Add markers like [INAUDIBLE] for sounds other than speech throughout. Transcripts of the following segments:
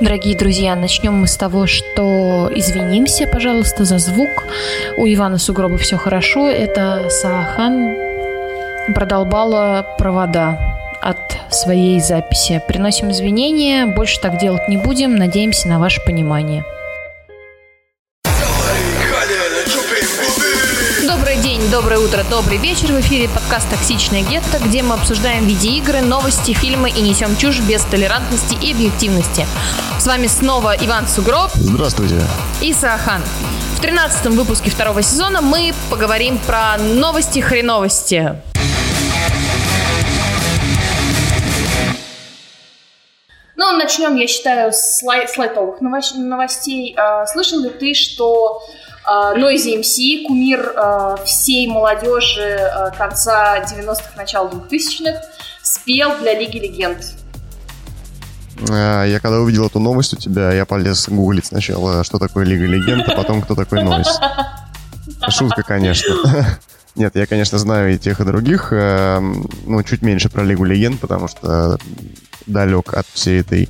Дорогие друзья, начнем мы с того, что извинимся, пожалуйста, за звук. У Ивана Сугроба все хорошо. Это Саахан продолбала провода от своей записи. Приносим извинения, больше так делать не будем. Надеемся на ваше понимание. Доброе утро, добрый вечер. В эфире подкаст «Токсичное гетто», где мы обсуждаем видеоигры, новости, фильмы и несем чушь без толерантности и объективности. С вами снова Иван Сугроб. Здравствуйте. И Саахан. В тринадцатом выпуске второго сезона мы поговорим про новости хреновости. Ну, начнем, я считаю, с, лай- с лайтовых новостей. А, слышал ли ты, что Noisy MC, кумир а, всей молодежи а, конца 90-х, начала 2000-х, спел для Лиги Легенд. А, я когда увидел эту новость у тебя, я полез гуглить сначала, что такое Лига Легенд, а потом, кто такой Нойс. Шутка, конечно. [LAUGHS] Нет, я, конечно, знаю и тех, и других. Ну, чуть меньше про Лигу Легенд, потому что далек от всей этой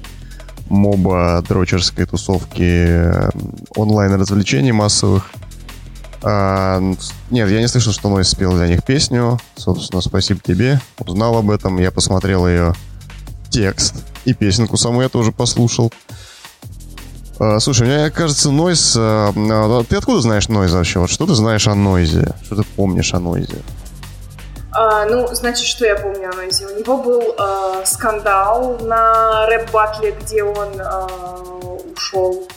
моба дрочерской тусовки э, онлайн-развлечений массовых. А, нет, я не слышал, что Нойс спел для них песню. Собственно, спасибо тебе. Узнал об этом. Я посмотрел ее текст. И песенку саму я тоже послушал. А, слушай, мне кажется, Нойз... А, а, ты откуда знаешь Нойз вообще? Вот что ты знаешь о Нойзе? Что ты помнишь о Нойзе? А, ну, значит, что я помню о Нойзе? У него был а, скандал на рэп-батле, где он а, ушел.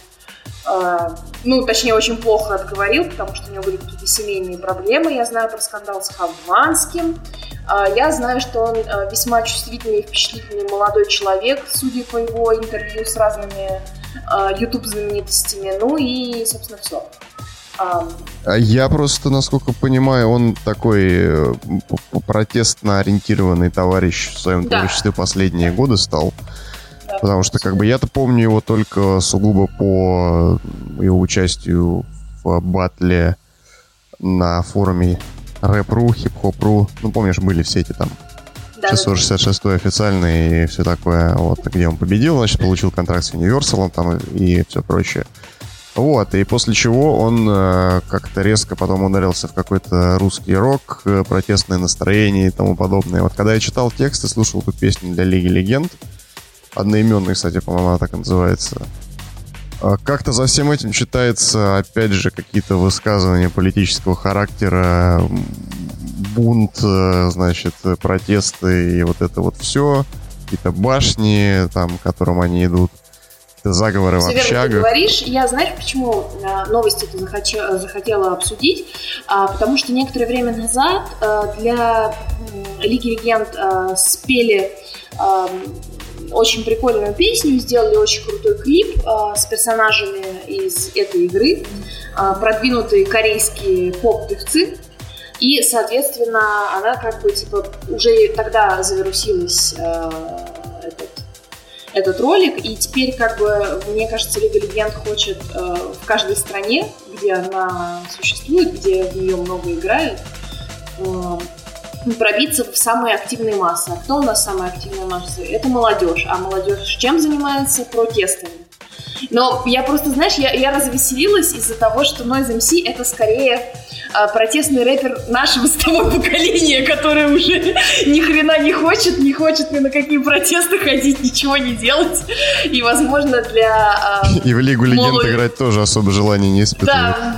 А, ну, точнее, очень плохо отговорил, потому что у него были какие-то семейные проблемы. Я знаю про скандал с Хованским. А, я знаю, что он а, весьма чувствительный и впечатлительный молодой человек, судя по его интервью с разными а, YouTube-знаменитостями. Ну и, собственно, все. А я просто, насколько понимаю, он такой э, протестно ориентированный товарищ в своем да. творчестве последние годы стал. Да, Потому что, как бы, я-то помню его только сугубо по его участию в батле на форуме рэп.ру, хип-хоп.ру. Ну, помнишь, были все эти там да, 666 официальный и все такое, вот, где он победил, значит, получил контракт с Universal там и все прочее. Вот, и после чего он э, как-то резко потом ударился в какой-то русский рок, э, протестное настроение и тому подобное. Вот когда я читал текст и слушал эту песню для Лиги Легенд, одноименный, кстати, по-моему, она так и называется, э, как-то за всем этим читается, опять же, какие-то высказывания политического характера, бунт, э, значит, протесты и вот это вот все, какие-то башни, там, к которым они идут заговоры Все в общагах. ты говоришь. Я, знаешь, почему э, новости это захотела, захотела обсудить? А, потому что некоторое время назад а, для Лиги Легенд а, спели очень прикольную песню, сделали очень крутой клип с персонажами из этой игры, продвинутые корейские поп-певцы. И, соответственно, она как бы, типа, уже тогда завирусилась э, этот ролик, и теперь, как бы, мне кажется, Лига Легенд хочет э, в каждой стране, где она существует, где в нее много играют, э, пробиться в самые активные массы. А кто у нас самая активная масса? Это молодежь. А молодежь чем занимается? Протестами. Но я просто, знаешь, я, я развеселилась из-за того, что Noise MC это скорее а, протестный рэпер нашего с тобой поколения, который уже ни хрена не хочет, не хочет ни на какие протесты ходить, ничего не делать. И, возможно, для... А, И в Лигу Легенд молод... играть тоже особо желания не испытывает. Да,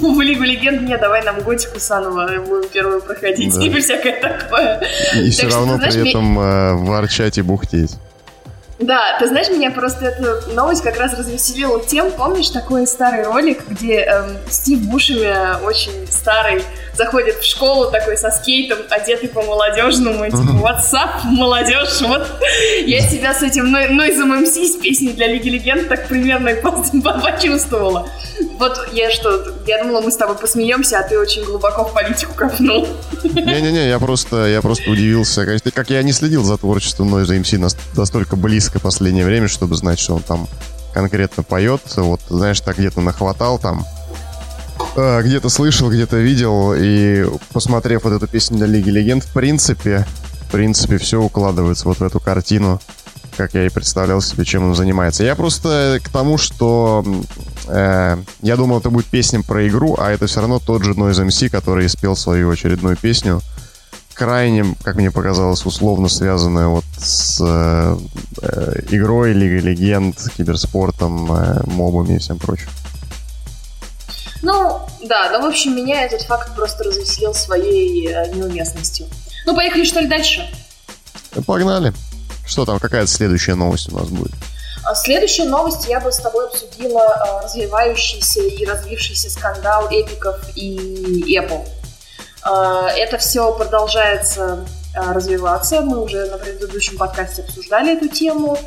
в Лигу Легенд не, давай нам Готику Санова будем первую проходить да. и всякое такое. И так все равно что, знаешь, при этом. Э, ворчать и бухтеть. Да, ты знаешь, меня просто эта новость как раз развеселила тем, помнишь такой старый ролик, где эм, Стив Бушами, очень старый, заходит в школу такой со скейтом, одетый по-молодежному, и типа, what's up, молодежь, вот я себя с этим Нойзом МС с песней для Лиги Легенд так примерно [LAUGHS] почувствовала. Вот я что, я думала, мы с тобой посмеемся, а ты очень глубоко в политику копнул. Не-не-не, я просто, я просто удивился, как я не следил за творчеством Нойза МС настолько близко в последнее время, чтобы знать, что он там конкретно поет. Вот, знаешь, так где-то нахватал там где-то слышал, где-то видел, и посмотрев вот эту песню для Лиги Легенд, в принципе, в принципе, все укладывается вот в эту картину. как я и представлял себе, чем он занимается. Я просто к тому, что э, я думал, это будет песня про игру, а это все равно тот же Noise MC, который спел свою очередную песню, крайне, как мне показалось, условно связанную вот с э, э, игрой, Лигой Легенд, киберспортом, э, мобами и всем прочим. Ну, да, но, в общем, меня этот факт просто развеселил своей э, неуместностью. Ну, поехали, что ли, дальше? Погнали. Что там, какая следующая новость у нас будет? А следующая новость я бы с тобой обсудила э, развивающийся и развившийся скандал эпиков и Apple. Э, это все продолжается развиваться. Мы уже на предыдущем подкасте обсуждали эту тему.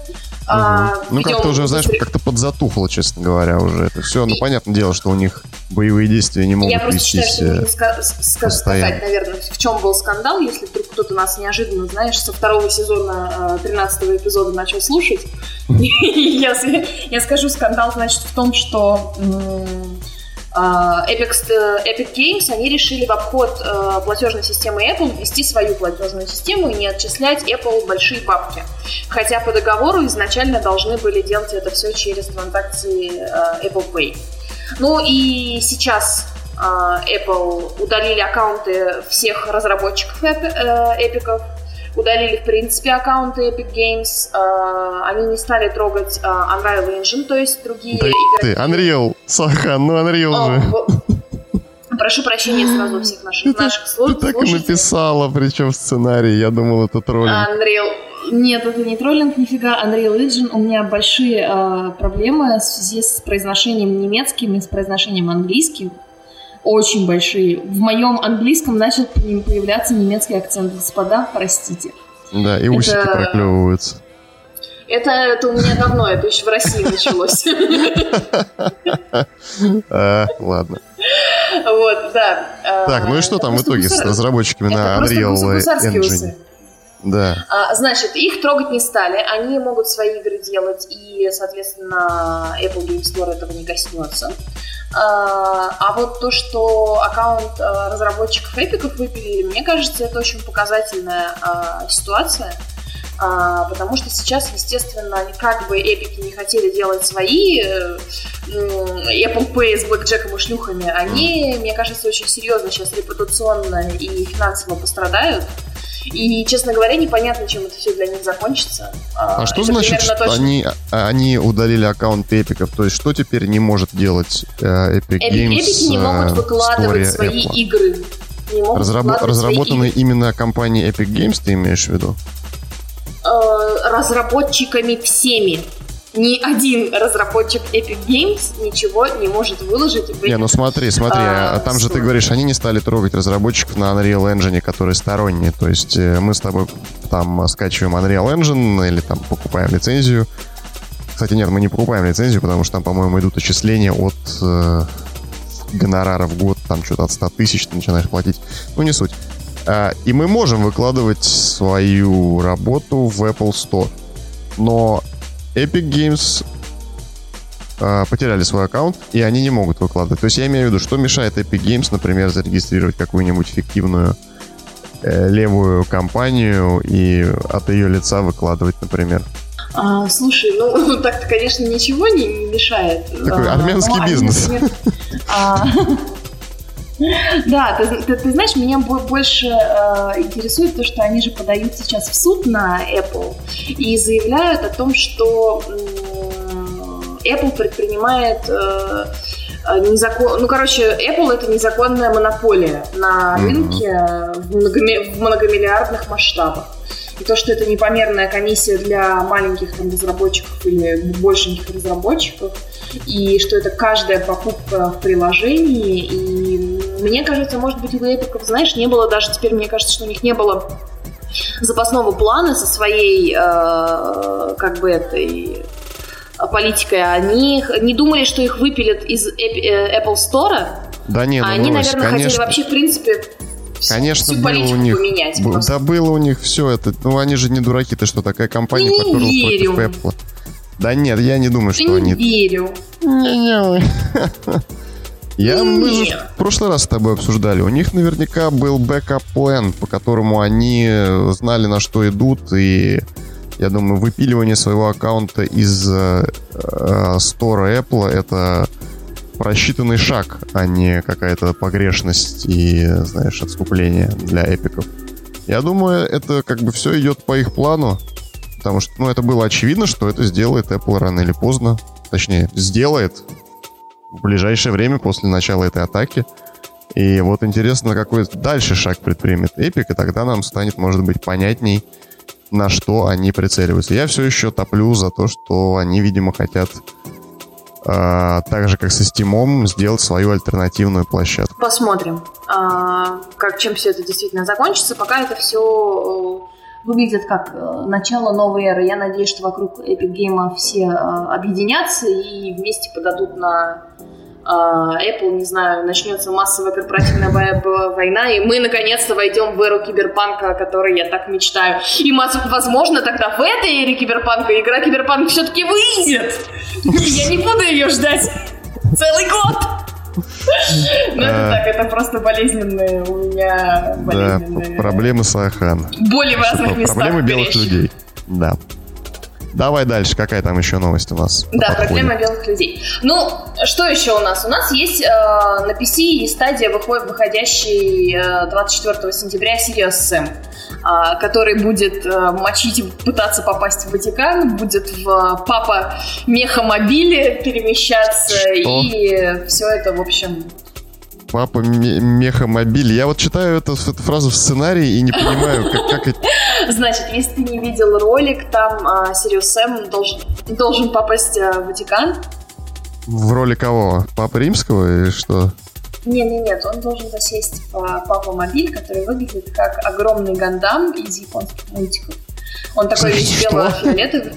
А, ну, как-то уже, знаешь, как-то подзатухло, честно говоря, уже это все. Ну, понятное дело, что у них боевые действия не могут Я просто считаю, что нужно ска- сказать, наверное, в чем был скандал, если вдруг кто-то нас неожиданно, знаешь, со второго сезона 13 э, эпизода начал слушать. [LAUGHS] Я скажу, скандал, значит, в том, что Epic, э, Epic Games, они решили в обход э, платежной системы Apple ввести свою платежную систему и не отчислять Apple большие бабки. Хотя по договору изначально должны были делать это все через транзакции э, Apple Pay. Ну и сейчас Apple удалили аккаунты всех разработчиков эпиков, удалили, в принципе, аккаунты Epic Games, э, они не стали трогать э, Unreal Engine, то есть другие да игроки. Ты, Unreal, Сахан, ну Unreal О, же. Прошу прощения сразу всех наших, ты, наших слушателей. Ты так и написала, причем в сценарии, я думал, это троллинг. Unreal нет, это не троллинг, нифига. Unreal Engine. У меня большие э, проблемы в связи с произношением немецким и с произношением английским очень большие. В моем английском начал появляться немецкий акцент. Господа, простите. Да, и усики это... проклевываются. Это, это у меня давно, это еще в России началось. А, [LAUGHS] ладно. Вот, да. Так, ну и что там в итоге с разработчиками на Unreal Engine? Да. А, значит, их трогать не стали, они могут свои игры делать, и, соответственно, Apple Game Store этого не коснется. А, а вот то, что аккаунт а, разработчиков эпиков выпилили, мне кажется, это очень показательная а, ситуация. А, потому что сейчас, естественно, как бы эпики не хотели делать свои э, Apple Pay с блэкджеком и шлюхами, они, мне кажется, очень серьезно сейчас репутационно и финансово пострадают. И, честно говоря, непонятно, чем это все для них закончится. А, а что значит, что точно... они, они удалили аккаунт эпиков? То есть что теперь не может делать э, Epic Games? Эпики не могут э, выкладывать свои Apple? игры. Не могут Разраб... Разработанные именно компанией Epic Games, ты имеешь в виду? Э, разработчиками всеми ни один разработчик Epic Games ничего не может выложить в Не, ну смотри, смотри, а, а там же ты говоришь, они не стали трогать разработчиков на Unreal Engine, которые сторонние. То есть э, мы с тобой там скачиваем Unreal Engine или там покупаем лицензию. Кстати, нет, мы не покупаем лицензию, потому что там, по-моему, идут отчисления от э, гонорара в год, там что-то от 100 тысяч ты начинаешь платить. Ну, не суть. А, и мы можем выкладывать свою работу в Apple Store. Но Epic Games э, потеряли свой аккаунт, и они не могут выкладывать. То есть я имею в виду, что мешает Epic Games, например, зарегистрировать какую-нибудь фиктивную э, левую компанию и от ее лица выкладывать, например. А, слушай, ну [LAUGHS] так-то, конечно, ничего не, не мешает. Такой а, армянский бизнес. Они, например, а, [LAUGHS] Да, ты, ты, ты знаешь, меня больше э, интересует то, что они же подают сейчас в суд на Apple и заявляют о том, что э, Apple предпринимает э, незакон... Ну, короче, Apple это незаконная монополия на рынке mm-hmm. в, многоми... в многомиллиардных масштабах. И то, что это непомерная комиссия для маленьких там, разработчиков или большеньких разработчиков, и что это каждая покупка в приложении, и мне кажется, может быть, у эпиков, знаешь, не было даже теперь, мне кажется, что у них не было запасного плана со своей, э, как бы, этой политикой. Они не думали, что их выпилят из э, Apple Store. Да нет, ну, они, Рось, наверное, конечно. хотели вообще, в принципе, Конечно, всю было у них. Поменять был, да, было у них все это. Ну, они же не дураки, ты что, такая компания не верю. против Apple. Да нет, я не думаю, что не они... Не верю. Не-не. [LAUGHS] Я, мы же в прошлый раз с тобой обсуждали. У них наверняка был backup план, по которому они знали, на что идут, и Я думаю, выпиливание своего аккаунта из э, Store Apple это просчитанный шаг, а не какая-то погрешность и, знаешь, отступление для эпиков. Я думаю, это как бы все идет по их плану, потому что, ну, это было очевидно, что это сделает Apple рано или поздно. Точнее, сделает в ближайшее время после начала этой атаки. И вот интересно, какой дальше шаг предпримет Epic, и тогда нам станет, может быть, понятней, на что они прицеливаются. Я все еще топлю за то, что они, видимо, хотят э, так же, как со Steam, сделать свою альтернативную площадку. Посмотрим, э, как, чем все это действительно закончится. Пока это все э, выглядит как э, начало новой эры. Я надеюсь, что вокруг Epic Game все э, объединятся и вместе подадут на а, Apple, не знаю, начнется массовая корпоративная война, и мы наконец-то войдем в эру киберпанка, о которой я так мечтаю. И, возможно, тогда в этой эре киберпанка игра киберпанк все-таки выйдет. Я не буду ее ждать целый год. Ну, это так, это просто болезненные у меня болезненные... Проблемы с Ахан. Боли в разных местах. Проблемы белых людей. Да. Давай дальше, какая там еще новость у нас? Да, проблема белых людей. Ну, что еще у нас? У нас есть э, на PC и стадия выходит, выходящий э, 24 сентября Sirius Sam, э, который будет э, мочить и пытаться попасть в Ватикан, будет в э, папа мехомобиле перемещаться, что? и все это, в общем, Папа мехомобиль. Я вот читаю эту, эту фразу в сценарии и не понимаю, как, как это... Значит, если ты не видел ролик, там а, Сириус Сэм должен, должен попасть а, в Ватикан. В роли кого? Папы Римского или что? Не, не, нет, он должен засесть в Папа Мобиль, который выглядит как огромный гандам из японских мультиков. Он такой весь бело-фиолетовый.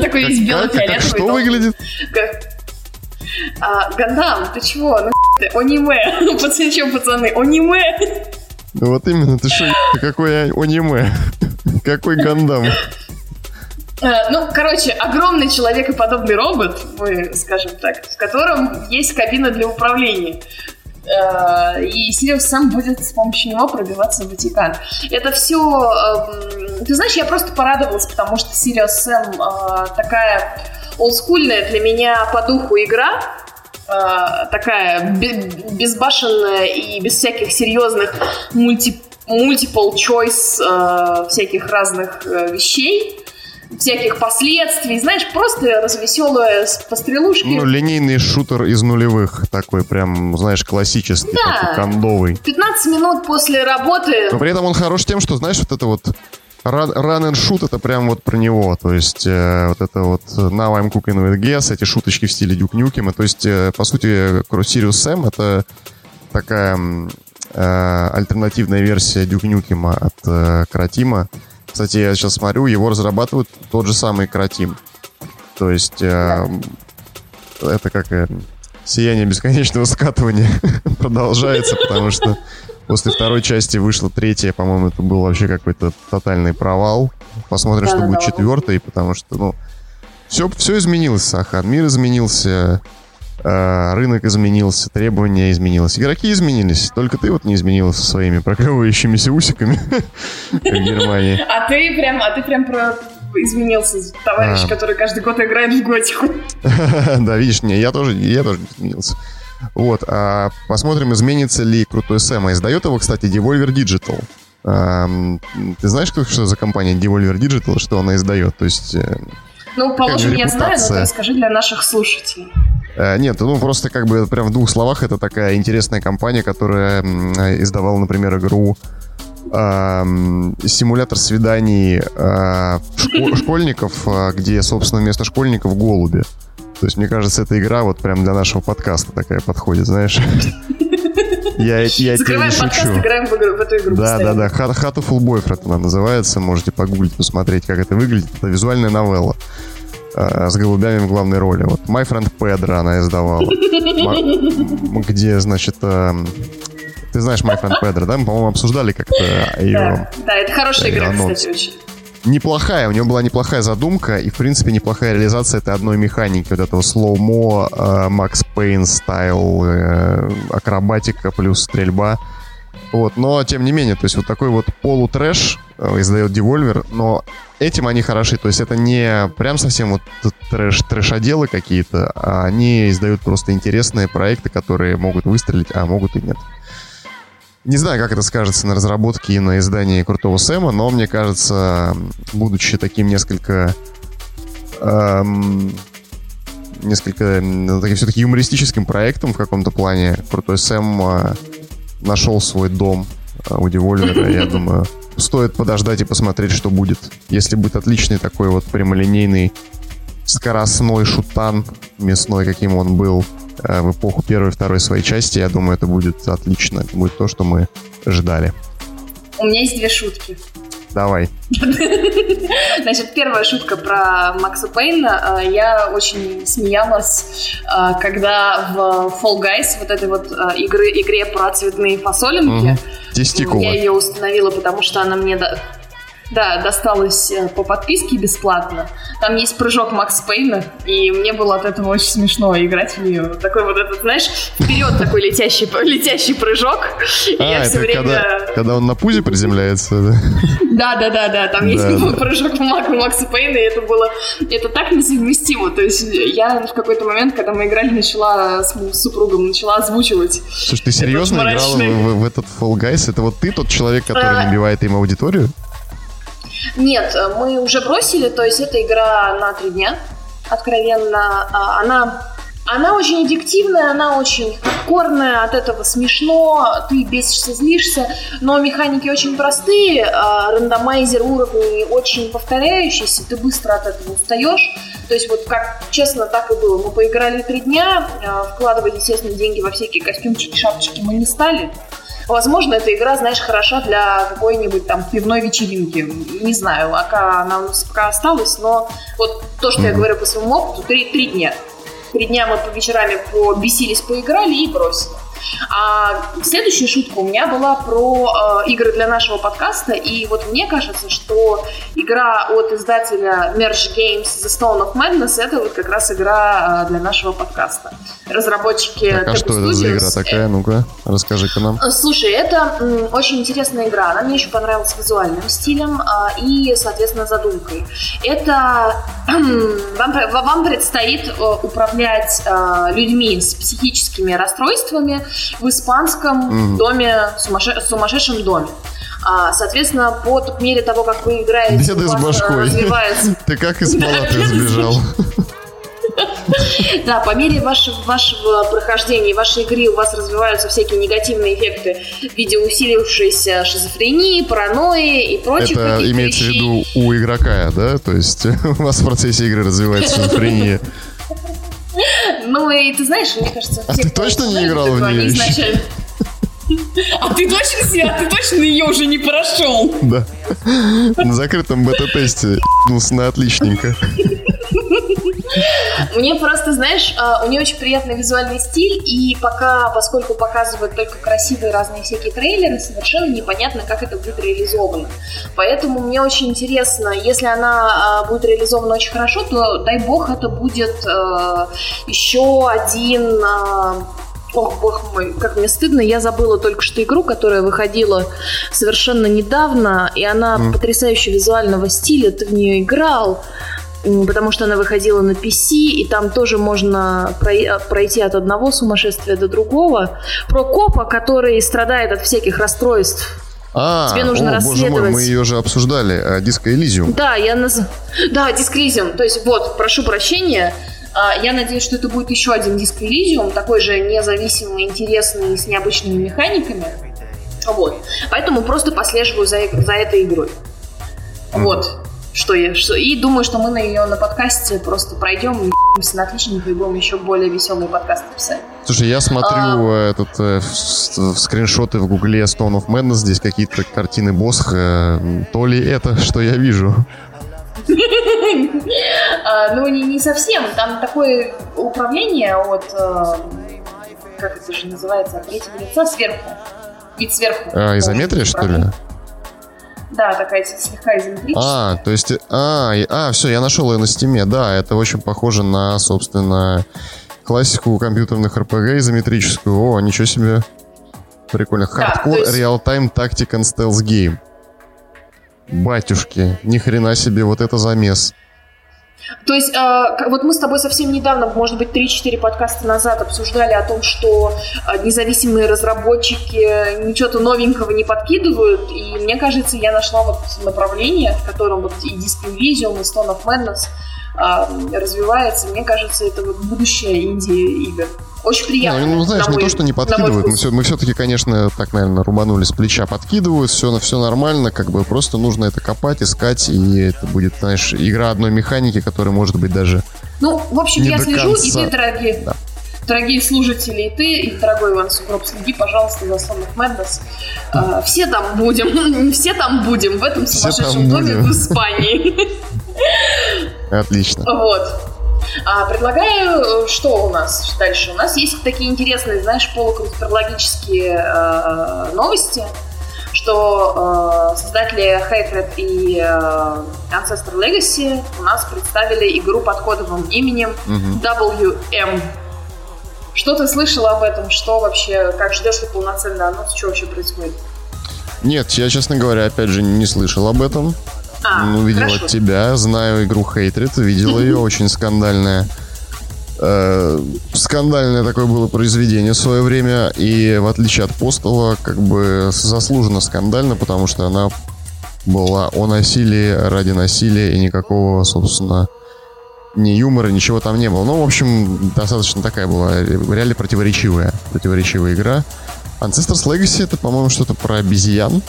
Такой весь бело-фиолетовый. Что выглядит? А, Гандам, ты чего? Ну ты, аниме. [LAUGHS] Пацаны, что, пацаны, аниме. Ну вот именно, ты что, какой аниме? [LAUGHS] Какой Гандам? А, ну, короче, огромный человекоподобный робот, мы скажем так, в котором есть кабина для управления. А, и Сириус сам будет с помощью него пробиваться в Ватикан. Это все... Эм, ты знаешь, я просто порадовалась, потому что Сириус Сэм такая олдскульная для меня по духу игра, э, такая безбашенная и без всяких серьезных мульти multiple choice э, всяких разных э, вещей всяких последствий, знаешь, просто развеселая пострелушки. Ну, линейный шутер из нулевых, такой прям, знаешь, классический, да. такой кондовый. 15 минут после работы. Но при этом он хорош тем, что, знаешь, вот это вот Run, run and shoot это прям вот про него. То есть э, вот это вот Now I'm cooking with gas, эти шуточки в стиле Duke Nukem а. То есть, э, по сути, Serious Sam это такая э, альтернативная версия Duke Nukem а от э, Croteam а. Кстати, я сейчас смотрю, его разрабатывают тот же самый Croteam. То есть э, это как э, сияние бесконечного скатывания [LAUGHS] продолжается, потому что После второй части вышла третья, по-моему, это был вообще какой-то тотальный провал. Посмотрим, да, что да, будет да, четвертой, потому что, ну, все, все изменилось, Сахан. Мир изменился, рынок изменился, требования изменились. Игроки изменились. Только ты вот не изменился со своими проклевывающимися усиками, [LAUGHS] в Германии. А ты прям, а ты прям про изменился товарищ, а. который каждый год играет в готику. [LAUGHS] Да, видишь, не, я тоже, я тоже изменился. Вот, а посмотрим, изменится ли крутой Сэм. А издает его, кстати, Devolver Digital. Ты знаешь, что, за компания Devolver Digital, что она издает? То есть... Э, ну, положим, я знаю, но ты скажи для наших слушателей. А, нет, ну просто как бы прям в двух словах это такая интересная компания, которая издавала, например, игру э, симулятор свиданий э, шко- [LAUGHS] школьников, где, собственно, вместо школьников голуби. То есть, мне кажется, эта игра вот прям для нашего подкаста такая подходит, знаешь. [LAUGHS] Я, я тебе не подкаст, шучу. играем в, игру, в эту игру Да, да, да. How to Full Boyfriend она называется. Можете погуглить, посмотреть, как это выглядит. Это визуальная новелла э, с голубями в главной роли. Вот My Friend Pedro она издавала. Где, значит, э, ты знаешь My Friend Pedro, да? Мы, по-моему, обсуждали как-то ее... Да, это хорошая игра, кстати, очень неплохая, у него была неплохая задумка, и, в принципе, неплохая реализация этой одной механики, вот этого slow-mo, Max Payne style, э, акробатика плюс стрельба. Вот, но тем не менее, то есть вот такой вот полутрэш э, издает Devolver, но этим они хороши, то есть это не прям совсем вот трэш, трэшоделы какие-то, а они издают просто интересные проекты, которые могут выстрелить, а могут и нет. Не знаю, как это скажется на разработке и на издании Крутого Сэма, но мне кажется, будучи таким несколько эм, несколько таким все-таки юмористическим проектом в каком-то плане, Крутой Сэм э, нашел свой дом э, у Devolver, я думаю, стоит подождать и посмотреть, что будет. Если будет отличный такой вот прямолинейный скоростной шутан мясной, каким он был э, в эпоху первой и второй своей части, я думаю, это будет отлично. Это будет то, что мы ждали. У меня есть две шутки. Давай. [LAUGHS] Значит, первая шутка про Макса Пейна. Э, я очень смеялась, э, когда в Fall Guys, вот этой вот э, игры, игре про цветные фасолинки, угу. я ее установила, потому что она мне да, досталось э, по подписке бесплатно. Там есть прыжок Макс Пейна, и мне было от этого очень смешно играть в нее. Такой вот этот, знаешь, вперед такой летящий, [LAUGHS] летящий прыжок. А, я это все время... когда, когда он на пузе приземляется, да? [LAUGHS] Да, да, да. Там есть прыжок Макса Пейна, и это было... Это так несовместимо. То есть я в какой-то момент, когда мы играли, начала с, супругом, начала озвучивать. Слушай, ты серьезно играла в этот Fall Guys? Это вот ты тот человек, который а... набивает им аудиторию? Нет, мы уже бросили, то есть это игра на три дня, откровенно. А, она, она очень аддиктивная, она очень хардкорная, от этого смешно, ты бесишься, злишься, но механики очень простые, а, рандомайзер уровней очень повторяющийся, ты быстро от этого устаешь. То есть вот как честно так и было. Мы поиграли три дня, а, вкладывать, естественно, деньги во всякие костюмчики, шапочки мы не стали. Возможно, эта игра, знаешь, хороша для какой-нибудь там пивной вечеринки. Не знаю, пока она у нас пока осталась, но вот то, что mm-hmm. я говорю по своему опыту, три, три дня. Три дня мы по вечерами побесились, поиграли и бросили. А следующая шутка у меня была про э, игры для нашего подкаста, и вот мне кажется, что игра от издателя Merge Games The Stone of Madness это вот как раз игра э, для нашего подкаста. Разработчики так, а что Studios, это за игра такая? Э, Ну-ка, расскажи-ка нам. Э, слушай, это м, очень интересная игра. Она мне еще понравилась визуальным стилем э, и, соответственно, задумкой. Это [CLEARS THROAT] вам, вам предстоит э, управлять людьми с психическими расстройствами, в испанском mm. доме, сумасше... сумасшедшем доме. А, соответственно, по мере того, как вы играете, Беды с башкой. развивается... [LAUGHS] Ты как из палаты сбежал? [LAUGHS] Да, по мере вашего, вашего прохождения, вашей игры у вас развиваются всякие негативные эффекты в виде усилившейся шизофрении, паранойи и прочих Это имеется в виду у игрока, да? То есть [LAUGHS] у вас в процессе игры развивается шизофрения. [LAUGHS] Ну и ты знаешь, мне кажется, а ты точно не играл в нее изначально... [LAUGHS] А ты точно, а ты точно ее уже не прошел? Да. На закрытом бета-тесте ну, на отличненько. Мне просто, знаешь, а, у нее очень приятный визуальный стиль, и пока, поскольку показывают только красивые разные всякие трейлеры, совершенно непонятно, как это будет реализовано. Поэтому мне очень интересно, если она а, будет реализована очень хорошо, то дай бог это будет а, еще один Ох, бог мой, как мне стыдно, я забыла только что игру, которая выходила совершенно недавно, и она mm. потрясающе визуального стиля, ты в нее играл потому что она выходила на PC, и там тоже можно пройти от одного сумасшествия до другого. Про копа, который страдает от всяких расстройств. А, Тебе нужно о, расследовать. Боже мой, мы ее же обсуждали, Диско Элизиум. Да, я наз... Да, Диско Элизиум. То есть, вот, прошу прощения, а, я надеюсь, что это будет еще один Диско Элизиум, такой же независимый, интересный, с необычными механиками. Вот. Поэтому просто послеживаю за, за этой игрой. Mm. Вот что я, что, и думаю, что мы на ее на подкасте просто пройдем и на отличненько и будем еще более веселые подкасты писать. Слушай, я смотрю а... этот э, в, в скриншоты в гугле Stone of Madness, здесь какие-то картины Босха. То ли это, что я вижу? [LAUGHS] А, ну, не совсем. Там такое управление от, э, как это же называется, от третьего лица сверху. Вид сверху. А, изометрия, что ли? Да, такая слегка изометрическая. А, то есть... А, а, все, я нашел ее на стиме. Да, это очень похоже на, собственно, классику компьютерных RPG изометрическую. О, ничего себе. Прикольно. Hardcore да, есть... Real-Time Tactic and Stealth Game. Батюшки, ни хрена себе, вот это замес. То есть, э, вот мы с тобой совсем недавно, может быть, 3-4 подкаста назад обсуждали о том, что э, независимые разработчики ничего-то новенького не подкидывают, и мне кажется, я нашла вот направление, в котором вот и Disc Invision, и Stone of Madness э, развивается. Мне кажется, это вот будущее инди-игр. Очень приятно. Ну, ну знаешь, не мой, то, что не подкидывают. Мы, все, мы все-таки, конечно, так, наверное, рубанули с плеча. Подкидывают, все, все нормально, как бы просто нужно это копать, искать, и это будет, знаешь, игра одной механики, которая может быть даже Ну, в общем, я слежу, конца. и ты, дорогие, да. дорогие служители, и ты, и дорогой Иван Сугроб, следи, пожалуйста, за Son of Madness. Uh, все там будем, [LAUGHS] все там будем, в этом сумасшедшем доме в Испании. [LAUGHS] Отлично. Вот. А, предлагаю, э, что у нас дальше? У нас есть такие интересные, знаешь, полуконспирологические э, новости, что э, создатели Hatred и э, Ancestor Legacy у нас представили игру под кодовым именем. WM. Что ты слышал об этом? Что вообще, как ждешь ли полноценный анонс? Что вообще происходит? Нет, я, честно говоря, опять же, не слышал об этом. А, ну, видел хорошо. от тебя, знаю игру Hatred, видел ее, [LAUGHS] очень скандальная. Э, скандальное такое было произведение в свое время, и в отличие от Постала, как бы заслуженно скандально, потому что она была о насилии ради насилия, и никакого, собственно, ни юмора, ничего там не было. Ну, в общем, достаточно такая была реально противоречивая, противоречивая игра. Ancestors Legacy это, по-моему, что-то про обезьян.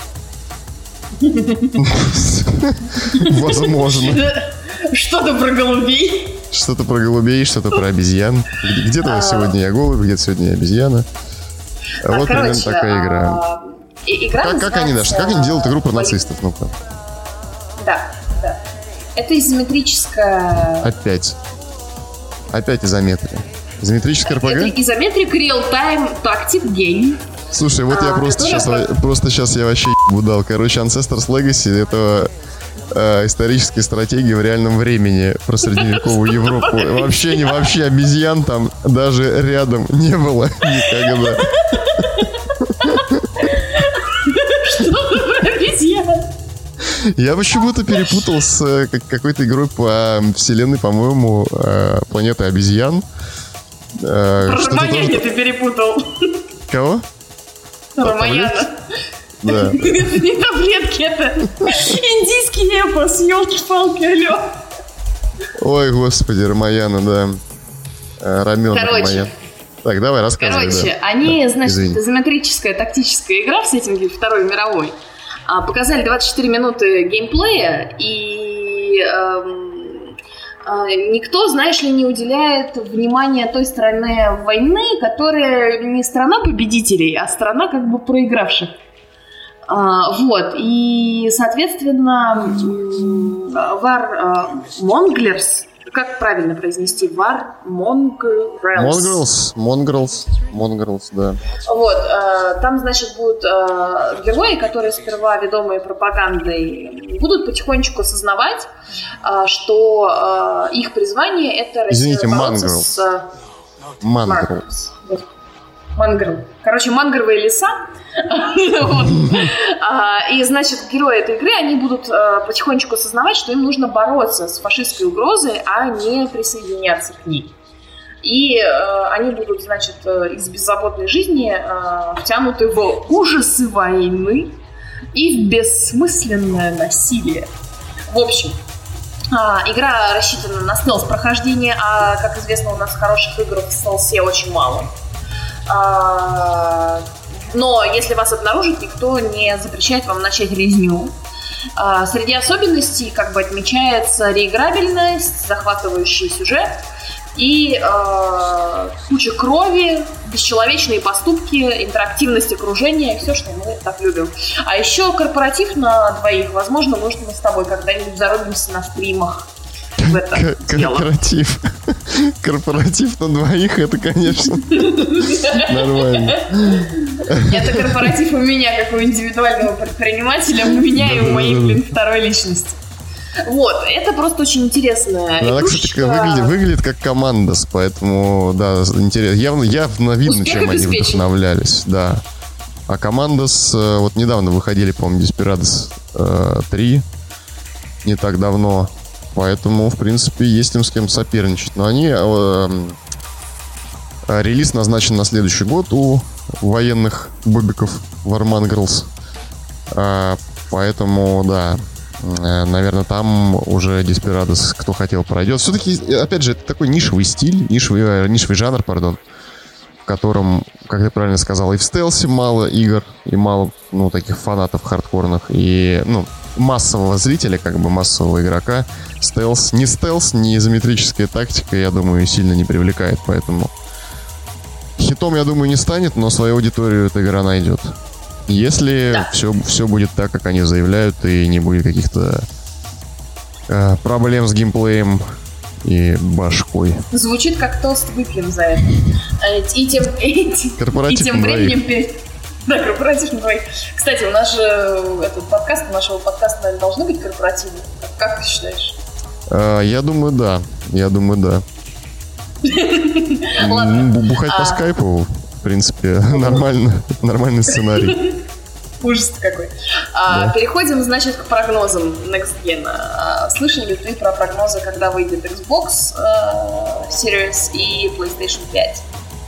[LAUGHS] Возможно. Что-то про голубей. Что-то про голубей, что-то про обезьян. Где-то а... сегодня я голубь, где-то сегодня я обезьяна. А, вот примерно такая игра. А... игра как, они даже, как они делают игру про нацистов, ну-ка? Да, да. Это изометрическая... Опять. Опять изометрия. Изометрическая РПГ? Изометрик Real Time Tactic Game. Слушай, вот я просто сейчас, просто сейчас я вообще будал. Короче, Ancestors Legacy это э, историческая стратегия в реальном времени про средневековую Европу. Вообще не вообще обезьян там даже рядом не было никогда. Что обезьян? Я почему-то перепутал с э, какой-то игрой по вселенной, по-моему, э, планеты обезьян. Э, Про ты перепутал. Кого? Ромаяна. Да. Это [LAUGHS] не таблетки, это индийский эпос, елки-палки, алло. Ой, господи, Ромаяна, да. Э, Рамен Короче, Так, давай, рассказывай. Короче, да. они, да, значит, извини. изометрическая тактическая игра в сеттинге Второй мировой. А, показали 24 минуты геймплея, и эм, а, никто, знаешь ли, не уделяет внимания той стороне войны, которая не страна победителей, а страна как бы проигравших. А, вот, и, соответственно, War Mongrels, как правильно произнести? War Mongrels. Mongrels, Mongrels, Mongrels, да. Вот, э, там, значит, будут э, герои, которые сперва ведомые пропагандой будут потихонечку осознавать, э, что их призвание это Извините, Монгрелс. Монгрелс. Mongrel. Короче, мангровые леса. [LAUGHS] А, и, значит, герои этой игры, они будут а, потихонечку осознавать, что им нужно бороться с фашистской угрозой, а не присоединяться к ней. И э, они будут, значит, э, из беззаботной жизни э, втянуты в ужасы войны и в бессмысленное насилие. В общем, э, игра рассчитана на стелс прохождение, а, как известно, у нас хороших игр в стелсе очень мало. А, но если вас обнаружит, никто не запрещает вам начать резню. А, среди особенностей как бы отмечается реиграбельность, захватывающий сюжет и э, куча крови, бесчеловечные поступки, интерактивность окружения, все, что мы так любим. А еще корпоратив на двоих, возможно, может мы с тобой когда-нибудь зарубимся на стримах в это Корпоратив. [LAUGHS] Корпоратив на двоих, это, конечно, [LAUGHS] нормально. Это корпоратив у меня, как у индивидуального предпринимателя, у меня и у моей, блин, второй личности. Вот, это просто очень интересно. Она, кстати, выглядит, выглядит как командос, поэтому, да, интересно. Явно, явно видно, Успех чем они вдохновлялись, да. А Командос, э, вот недавно выходили, по-моему, Desperados э, 3, не так давно. Поэтому, в принципе, есть им с кем соперничать. Но они... Э, э, релиз назначен на следующий год у военных бобиков Warman Girls. Э, поэтому, да, э, наверное, там уже Desperados, кто хотел, пройдет. Все-таки, опять же, это такой нишевый стиль, нишевый, э, нишевый жанр, пардон котором, как ты правильно сказал, и в стелсе мало игр, и мало, ну, таких фанатов хардкорных, и, ну, массового зрителя, как бы массового игрока, стелс, ни стелс, ни изометрическая тактика, я думаю, сильно не привлекает, поэтому хитом, я думаю, не станет, но свою аудиторию эта игра найдет. Если да. все, все будет так, как они заявляют, и не будет каких-то э, проблем с геймплеем, и башкой. Звучит как тост выпьем за это. А и тем, и, [LAUGHS] и тем временем перед... Да, корпоратив на двоих. Кстати, у нас же этот подкаст, у нашего подкаста, наверное, должны быть корпоративны. Как ты считаешь? А, я думаю, да. Я думаю, да. [LAUGHS] Ладно. Бухать по а. скайпу, в принципе, [LAUGHS] нормально, нормальный сценарий. Ужас какой. А, да. Переходим, значит, к прогнозам Next Gen. А, слышали ли ты про прогнозы, когда выйдет Xbox uh, Series и PlayStation 5?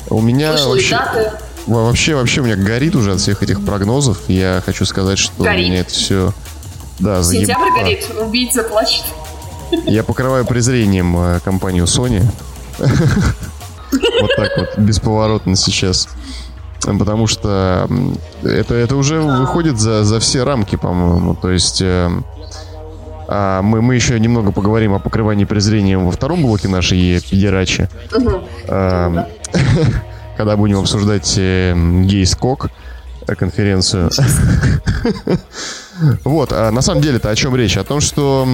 У меня Слышали вообще... даты? Вообще, вообще у меня горит уже от всех этих прогнозов. Я хочу сказать, что горит. мне это все... Да, заеб... Сентябрь горит, убийца плачет. Я покрываю презрением э, компанию Sony. [LAUGHS] Вот так вот, бесповоротно сейчас. Потому что это, это уже выходит за, за все рамки, по-моему. То есть э, а мы, мы еще немного поговорим о покрывании презрением во втором блоке нашей педерачи. Э, [LAUGHS] когда будем обсуждать э, гей-скок э, конференцию. [LAUGHS] Вот, а на самом деле-то о чем речь? О том, что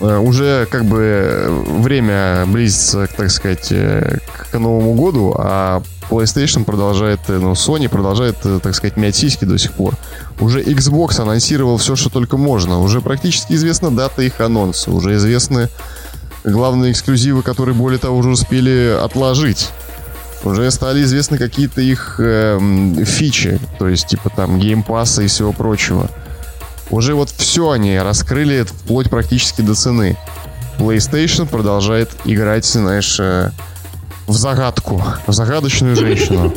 уже как бы время близится, так сказать, к Новому году, а PlayStation продолжает, э, ну, Sony продолжает, э, так сказать, мять сиськи до сих пор. Уже Xbox анонсировал все, что только можно. Уже практически известна дата их анонса. Уже известны главные эксклюзивы, которые, более того, уже успели отложить. Уже стали известны какие-то их э, фичи, то есть типа там геймпасса и всего прочего. Уже вот все они раскрыли вплоть практически до цены. PlayStation продолжает играть, знаешь, э, в загадку, в загадочную женщину.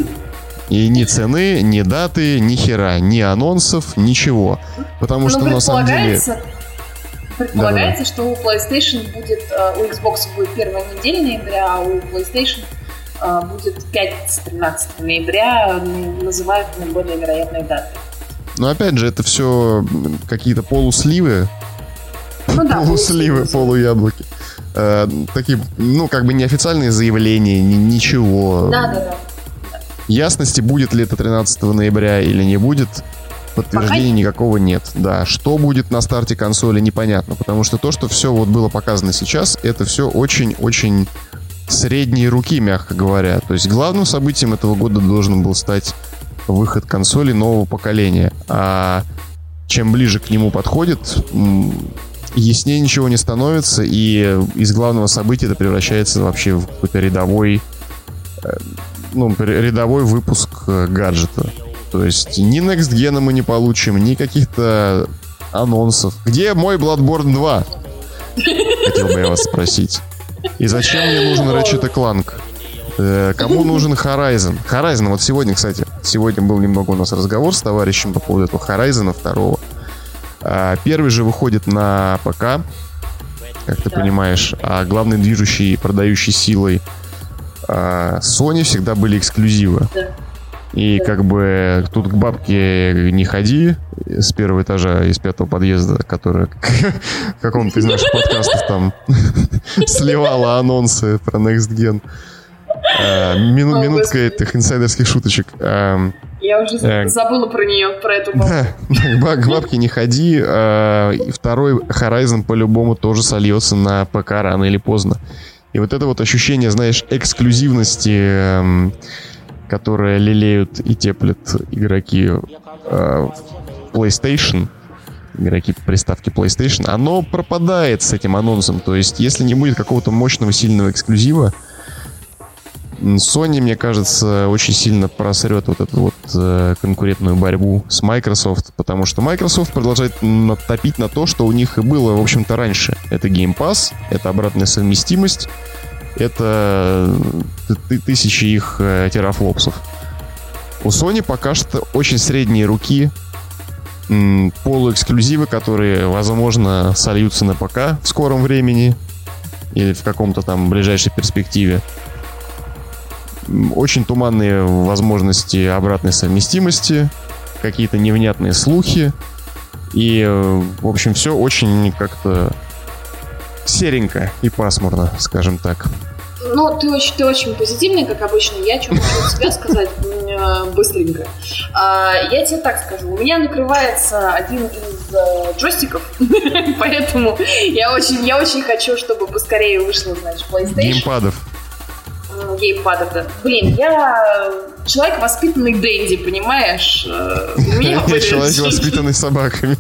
И ни цены, ни даты, ни хера, ни анонсов, ничего. Потому ну, что на самом деле... Предполагается, да, да. что у PlayStation будет, э, у Xbox будет первая неделя ноября, а у PlayStation э, будет 5-13 ноября, называют наиболее вероятной датой. Но опять же, это все какие-то полусливы. Ну, да, [LAUGHS] полусливы, полуяблоки э, такие, ну, как бы неофициальные заявления, ни, ничего. Да, да, да. Ясности, будет ли это 13 ноября или не будет, подтверждения Пока... никакого нет. Да, что будет на старте консоли, непонятно, потому что то, что все вот было показано сейчас, это все очень-очень средние руки, мягко говоря. То есть главным событием этого года должен был стать выход консоли нового поколения. А чем ближе к нему подходит, яснее ничего не становится, и из главного события это превращается вообще в какой-то рядовой, э, ну, рядовой выпуск э, гаджета. То есть ни Next Gen мы не получим, ни каких-то анонсов. Где мой Bloodborne 2? Хотел бы я вас спросить. И зачем мне нужен Ratchet Clank? Э, кому нужен Horizon? Horizon, вот сегодня, кстати, сегодня был немного у нас разговор с товарищем по поводу этого Horizon 2 первый же выходит на ПК, как ты да. понимаешь, а главной движущей и продающей силой а, Sony всегда были эксклюзивы. Да. И да. как бы тут к бабке не ходи с первого этажа из пятого подъезда, которая [LAUGHS] в каком-то из наших подкастов там [LAUGHS] сливала анонсы про Next Gen. Мину, минутка этих инсайдерских шуточек. Я уже э, забыла про нее, про эту бабу. Да, [LAUGHS] к бабке не ходи. Э, второй Horizon по-любому тоже сольется на ПК рано или поздно. И вот это вот ощущение, знаешь, эксклюзивности, э, которое лелеют и теплят игроки э, PlayStation, игроки приставки PlayStation, оно пропадает с этим анонсом. То есть, если не будет какого-то мощного, сильного эксклюзива, Sony, мне кажется, очень сильно просрет вот эту вот э, конкурентную борьбу с Microsoft, потому что Microsoft продолжает натопить на то, что у них и было, в общем-то, раньше. Это Game Pass, это обратная совместимость, это э, тысячи их э, терафлопсов. У Sony пока что очень средние руки, полуэксклюзивы, которые, возможно, сольются на ПК в скором времени или в каком-то там ближайшей перспективе. Очень туманные возможности обратной совместимости, какие-то невнятные слухи. И, э, в общем, все очень как-то серенько и пасмурно, скажем так. Ну, ты очень, ты очень позитивный, как обычно. Я что хочу от себя сказать э, быстренько. А, я тебе так скажу. У меня накрывается один из э, джойстиков, [LAUGHS] поэтому я очень, я очень хочу, чтобы поскорее вышло, значит, PlayStation. Геймпадов геймпадов. Блин, я человек, воспитанный Дэнди, понимаешь? Э, я человек, воспитанный собаками.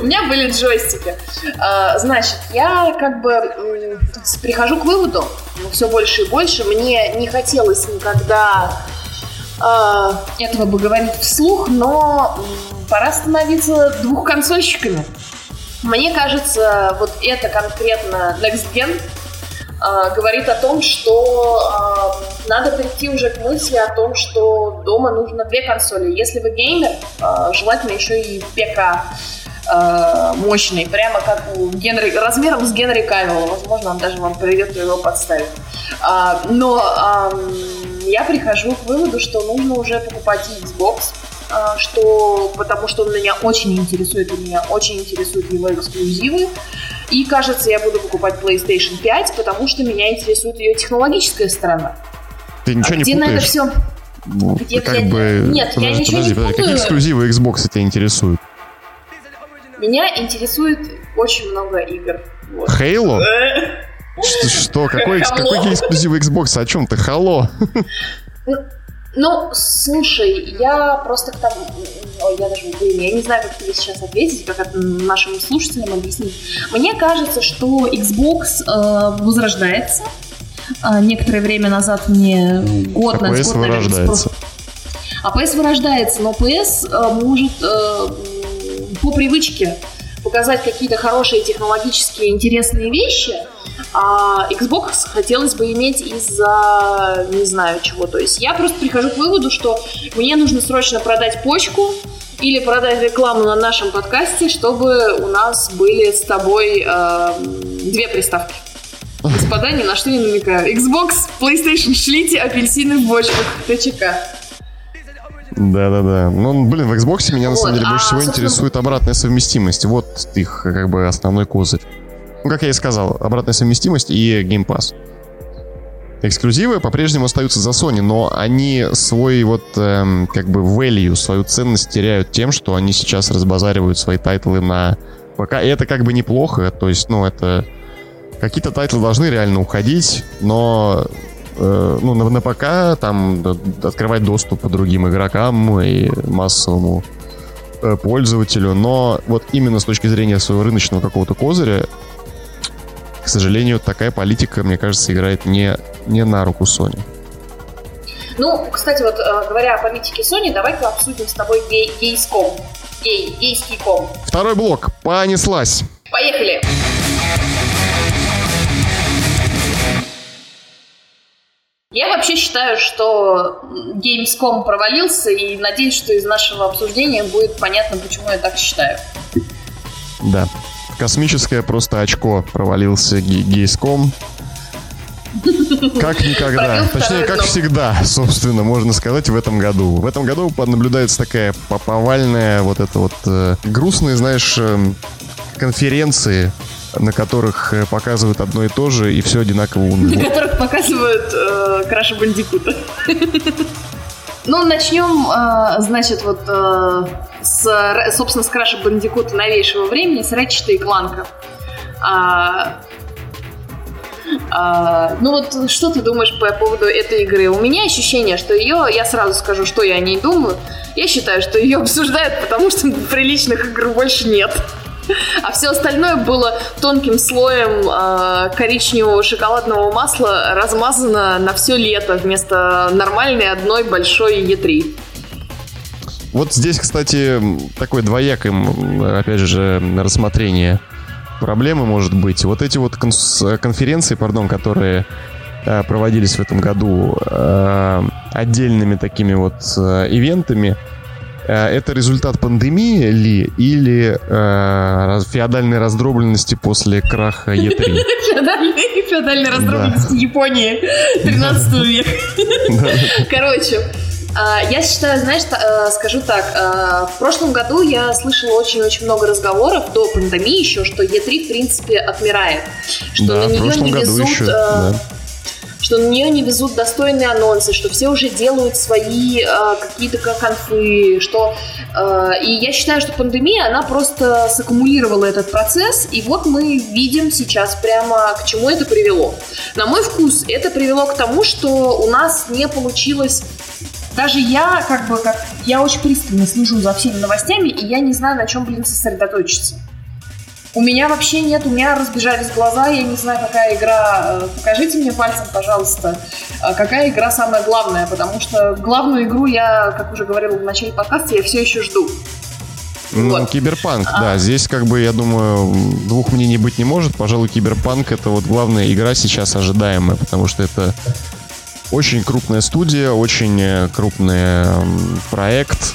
У меня были джойстики. А, значит, я как бы прихожу к выводу, ну, все больше и больше, мне не хотелось никогда а, этого бы говорить вслух, но пора становиться двухконсольщиками. Мне кажется, вот это конкретно Next Gen э, говорит о том, что э, надо перейти уже к мысли о том, что дома нужно две консоли. Если вы геймер, э, желательно еще и ПК э, мощный, прямо как у Генри, размером с Генри Кавилла. Возможно, он даже вам придется его подставить. Э, но э, я прихожу к выводу, что нужно уже покупать Xbox, что, потому что он меня очень интересует, и меня очень интересуют его эксклюзивы. И, кажется, я буду покупать PlayStation 5, потому что меня интересует ее технологическая сторона. Ты ничего а не где путаешь? на это все... Ну, где как я... бы... Нет, подожди, я ничего подожди, не подожди. Какие эксклюзивы Xbox тебя интересуют? Меня интересует очень много игр. Вот. Halo? Что? что? Какой, какой эксклюзив Xbox? О чем ты? Хало? Ну, слушай, я просто к тому... Ой, я даже, блин, я не знаю, как тебе сейчас ответить, как это нашим слушателям объяснить. Мне кажется, что Xbox э, возрождается. А, некоторое время назад мне год а PS вырождается. А PS вырождается, но PS э, может э, по привычке показать какие-то хорошие технологические интересные вещи, а Xbox хотелось бы иметь из-за не знаю чего. То есть я просто прихожу к выводу, что мне нужно срочно продать почку или продать рекламу на нашем подкасте, чтобы у нас были с тобой э, две приставки. Господа, ни на что не намекаю. Xbox, PlayStation, шлите апельсины в бочках. ТЧК. Да-да-да. Ну, блин, в Xbox меня вот. на самом деле больше а, всего собственно... интересует обратная совместимость. Вот их как бы основной козырь. Ну, как я и сказал, обратная совместимость и Game Pass. Эксклюзивы по-прежнему остаются за Sony, но они свой вот эм, как бы value, свою ценность теряют тем, что они сейчас разбазаривают свои тайтлы на ПК. И это как бы неплохо, то есть, ну, это... Какие-то тайтлы должны реально уходить, но э, ну, на, на ПК там открывать доступ по другим игрокам и массовому э, пользователю, но вот именно с точки зрения своего рыночного какого-то козыря к сожалению, такая политика, мне кажется, играет не, не на руку Sony. Ну, кстати, вот э, говоря о политике Sony, давай-ка обсудим с тобой гей, Gamescom. Гей, гейский ком. Второй блок. Понеслась. Поехали. Я вообще считаю, что Gamescom провалился, и надеюсь, что из нашего обсуждения будет понятно, почему я так считаю. Да. Космическое просто очко провалился гейском. Как никогда. Точнее, как всегда, собственно, можно сказать, в этом году. В этом году наблюдается такая повальная, вот это вот э, грустные, знаешь, э, конференции, на которых э, показывают одно и то же, и все одинаково [LAUGHS] уныло. На которых показывают э, Краша Бандикута. [LAUGHS] Ну, начнем, э, значит, вот э, с, собственно, с Краша Бандикута новейшего времени, с Рэчета и Кланка. А, а, ну вот, что ты думаешь по поводу этой игры? У меня ощущение, что ее, я сразу скажу, что я о ней думаю. Я считаю, что ее обсуждают, потому что приличных игр больше нет. А все остальное было тонким слоем э, коричневого шоколадного масла размазано на все лето вместо нормальной одной большой Е3. Вот здесь, кстати, такое двоякое, опять же, рассмотрение проблемы может быть. Вот эти вот конференции, пардон, которые э, проводились в этом году э, отдельными такими вот э, ивентами, это результат пандемии ли или э, феодальной раздробленности после краха Е3? [LAUGHS] Феодальной, раздробленности Японии [LAUGHS] 13 века. Короче, я считаю, знаешь, э, скажу так, э, в прошлом году я слышала очень-очень много разговоров до пандемии еще, что Е3 в принципе отмирает, что да, на нее не везут... Еще, э, да что на нее не везут достойные анонсы, что все уже делают свои э, какие-то конфы, что э, и я считаю, что пандемия она просто саккумулировала этот процесс, и вот мы видим сейчас прямо к чему это привело. На мой вкус это привело к тому, что у нас не получилось даже я, как бы, как я очень пристально слежу за всеми новостями, и я не знаю, на чем, блин, сосредоточиться. У меня вообще нет, у меня разбежались глаза, я не знаю, какая игра. Э, покажите мне пальцем, пожалуйста, э, какая игра самая главная, потому что главную игру я, как уже говорила в начале подкаста, я все еще жду. Ну, вот. Киберпанк, а. да. Здесь, как бы, я думаю, двух мнений быть не может. Пожалуй, Киберпанк это вот главная игра сейчас ожидаемая, потому что это очень крупная студия, очень э, крупный проект.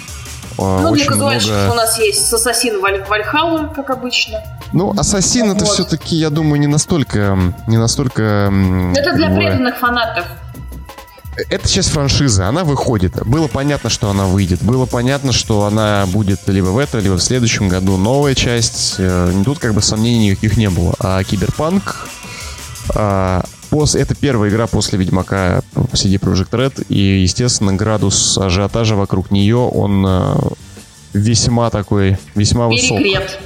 А, ну, очень для казуальщиков много... у нас есть Ассасин Валь... Вальхалла, как обычно. Ну, Ассасин вот. это все-таки, я думаю, не настолько... Не настолько... Это для преданных фанатов. Это часть франшизы, она выходит. Было понятно, что она выйдет. Было понятно, что она будет либо в этом, либо в следующем году новая часть. Э, тут как бы сомнений никаких не было. А Киберпанк После, это первая игра после Ведьмака CD Projekt Red, и, естественно, градус ажиотажа вокруг нее, он э, весьма такой, весьма высок. Перегрет.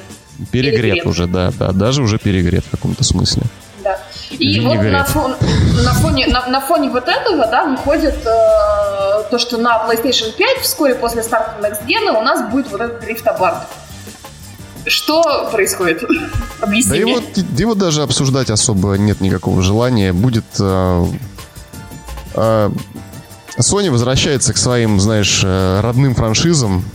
Перегрет, перегрет уже, да, да, даже уже перегрет в каком-то смысле. Да. И вот на, фон, на, фоне, на, на фоне вот этого, да, выходит э, то, что на PlayStation 5 вскоре после старта Next Gen у нас будет вот этот дрифтобард. Что происходит? Объясни [LAUGHS] да мне. Его, его даже обсуждать особо нет никакого желания. Будет... Э, э, Sony возвращается к своим, знаешь, э, родным франшизам,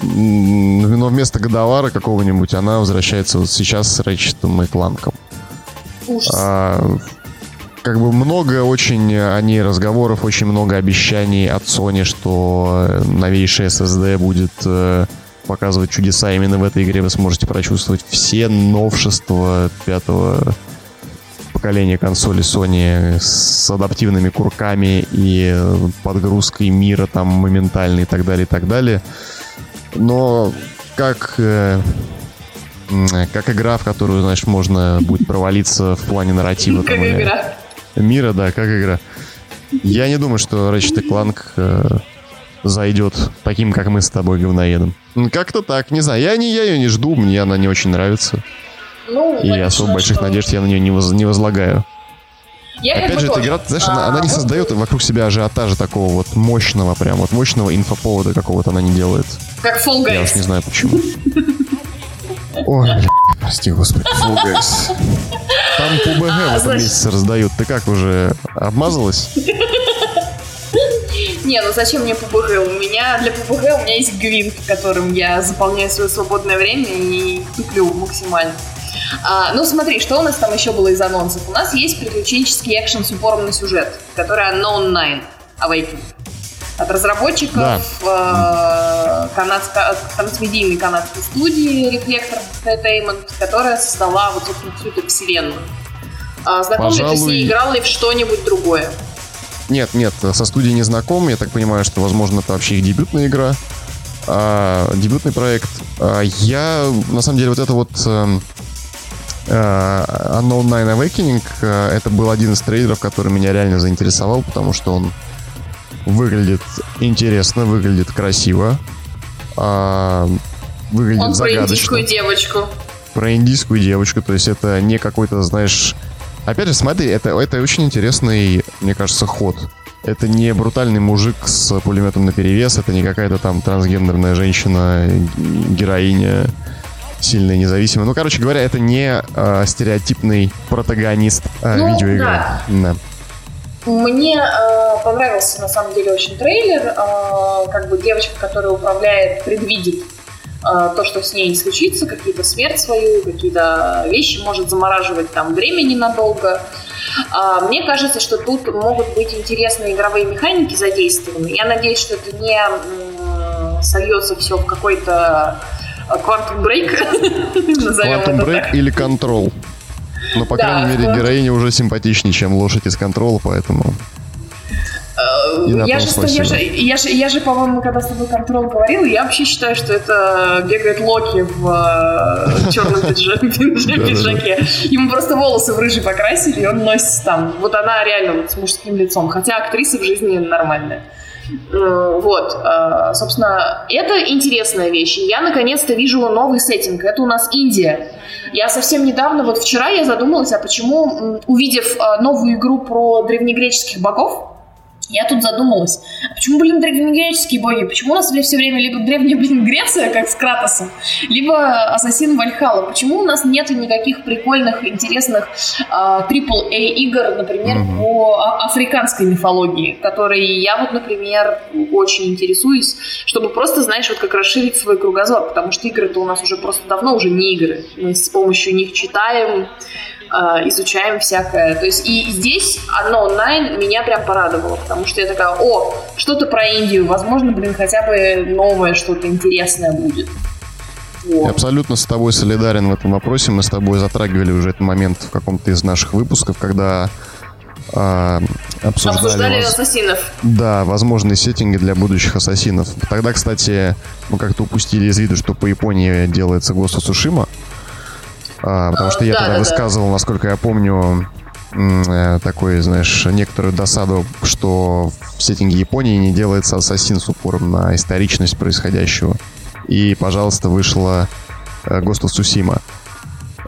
но вместо Годовара какого-нибудь она возвращается вот сейчас с Рэчетом и Кланком. Ужас. А, как бы много очень о ней разговоров, очень много обещаний от Sony, что новейший SSD будет показывать чудеса именно в этой игре. Вы сможете прочувствовать все новшества пятого поколения консоли Sony с адаптивными курками и подгрузкой мира там моментально и так далее, и так далее. Но как э, как игра, в которую, знаешь, можно будет провалиться в плане нарратива. Как игра. Мира, да, как игра. Я не думаю, что Ratchet Clank э, зайдет таким, как мы с тобой, говноедом. Как-то так, не знаю. Я, не, я ее не жду, мне она не очень нравится. Ну, и особо больших что... надежд я на нее не, воз, не возлагаю. Я Опять же, эта игра, знаешь, а, она, она не вот создает вокруг себя ажиотажа такого вот мощного, прям вот мощного инфоповода какого-то она не делает. Как Fall Guys. Я уж не знаю почему. Ой, прости, господи, Fall Guys. Там ПУБГ а, в этом месяце раздают. Ты как, уже обмазалась? Не, ну зачем мне ППГ? У меня для ППГ у меня есть гвинт, которым я заполняю свое свободное время и туплю максимально. А, ну смотри, что у нас там еще было из анонсов? У нас есть приключенческий экшен с упором на сюжет, который Unknown Nine Awakening. От разработчиков да. э, канадско, трансмедийной канадской студии Reflector Entertainment, которая создала вот всю эту вселенную. А, знаком Пожалуй... ты с ней, играл ли в что-нибудь другое? Нет, нет, со студией не знаком. Я так понимаю, что, возможно, это вообще их дебютная игра. А, дебютный проект. А, я, на самом деле, вот это вот а, Unknown Nine Awakening, а, это был один из трейдеров, который меня реально заинтересовал, потому что он выглядит интересно, выглядит красиво, а, выглядит он загадочно. про индийскую девочку. Про индийскую девочку, то есть это не какой-то, знаешь, Опять же, смотри, это, это очень интересный, мне кажется, ход. Это не брутальный мужик с пулеметом на перевес, это не какая-то там трансгендерная женщина, героиня. сильный, независимый. Ну, короче говоря, это не э, стереотипный протагонист э, ну, видеоигры. Да. да. Мне э, понравился на самом деле очень трейлер. Э, как бы девочка, которая управляет, предвидит то, что с ней случится, какие-то смерть свою, какие-то вещи может замораживать там времени надолго. Э, мне кажется, что тут могут быть интересные игровые механики задействованы. Я надеюсь, что это не э, сольется все в какой-то Quantum Break. [LAUGHS] Quantum Break или Control. Но, по крайней мере, героиня уже симпатичнее, чем лошадь из контрола, поэтому... Э, я же, я, же, я, же, я же, по-моему, когда с тобой контрол говорил, я вообще считаю, что это бегает Локи в э, черном [LAUGHS] пиджаке. Ему просто волосы в рыжий покрасили, и он носится там. Вот она реально с мужским лицом. Хотя актриса в жизни нормальная. Э, вот, собственно, это интересная вещь. Я наконец-то вижу новый сеттинг. Это у нас Индия. Я совсем недавно, вот вчера я задумалась, а почему, увидев новую игру про древнегреческих богов, я тут задумалась, а почему, блин, древнегреческие боги? Почему у нас все время либо древняя, блин, Греция, как с Кратосом, либо Ассасин Вальхала? Почему у нас нет никаких прикольных, интересных а, игр, например, mm-hmm. по а, африканской мифологии, которые я вот, например, очень интересуюсь, чтобы просто, знаешь, вот как расширить свой кругозор, потому что игры-то у нас уже просто давно уже не игры. Мы с помощью них читаем, э, изучаем всякое. То есть и здесь оно онлайн меня прям порадовало, потому что я такая, о, что-то про Индию, возможно, блин, хотя бы новое что-то интересное будет. Вот. Я абсолютно с тобой солидарен в этом вопросе. Мы с тобой затрагивали уже этот момент в каком-то из наших выпусков, когда э, обсуждали, обсуждали воз... ассасинов. Да, возможные сеттинги для будущих ассасинов. Тогда, кстати, мы как-то упустили из виду, что по Японии делается of Tsushima. А, потому что я да, тогда да, высказывал, да. насколько я помню, э, такой, знаешь, некоторую досаду, что в сеттинге Японии не делается ассасин с упором на историчность происходящего. И, пожалуйста, вышла э, Ghost of Tsushima.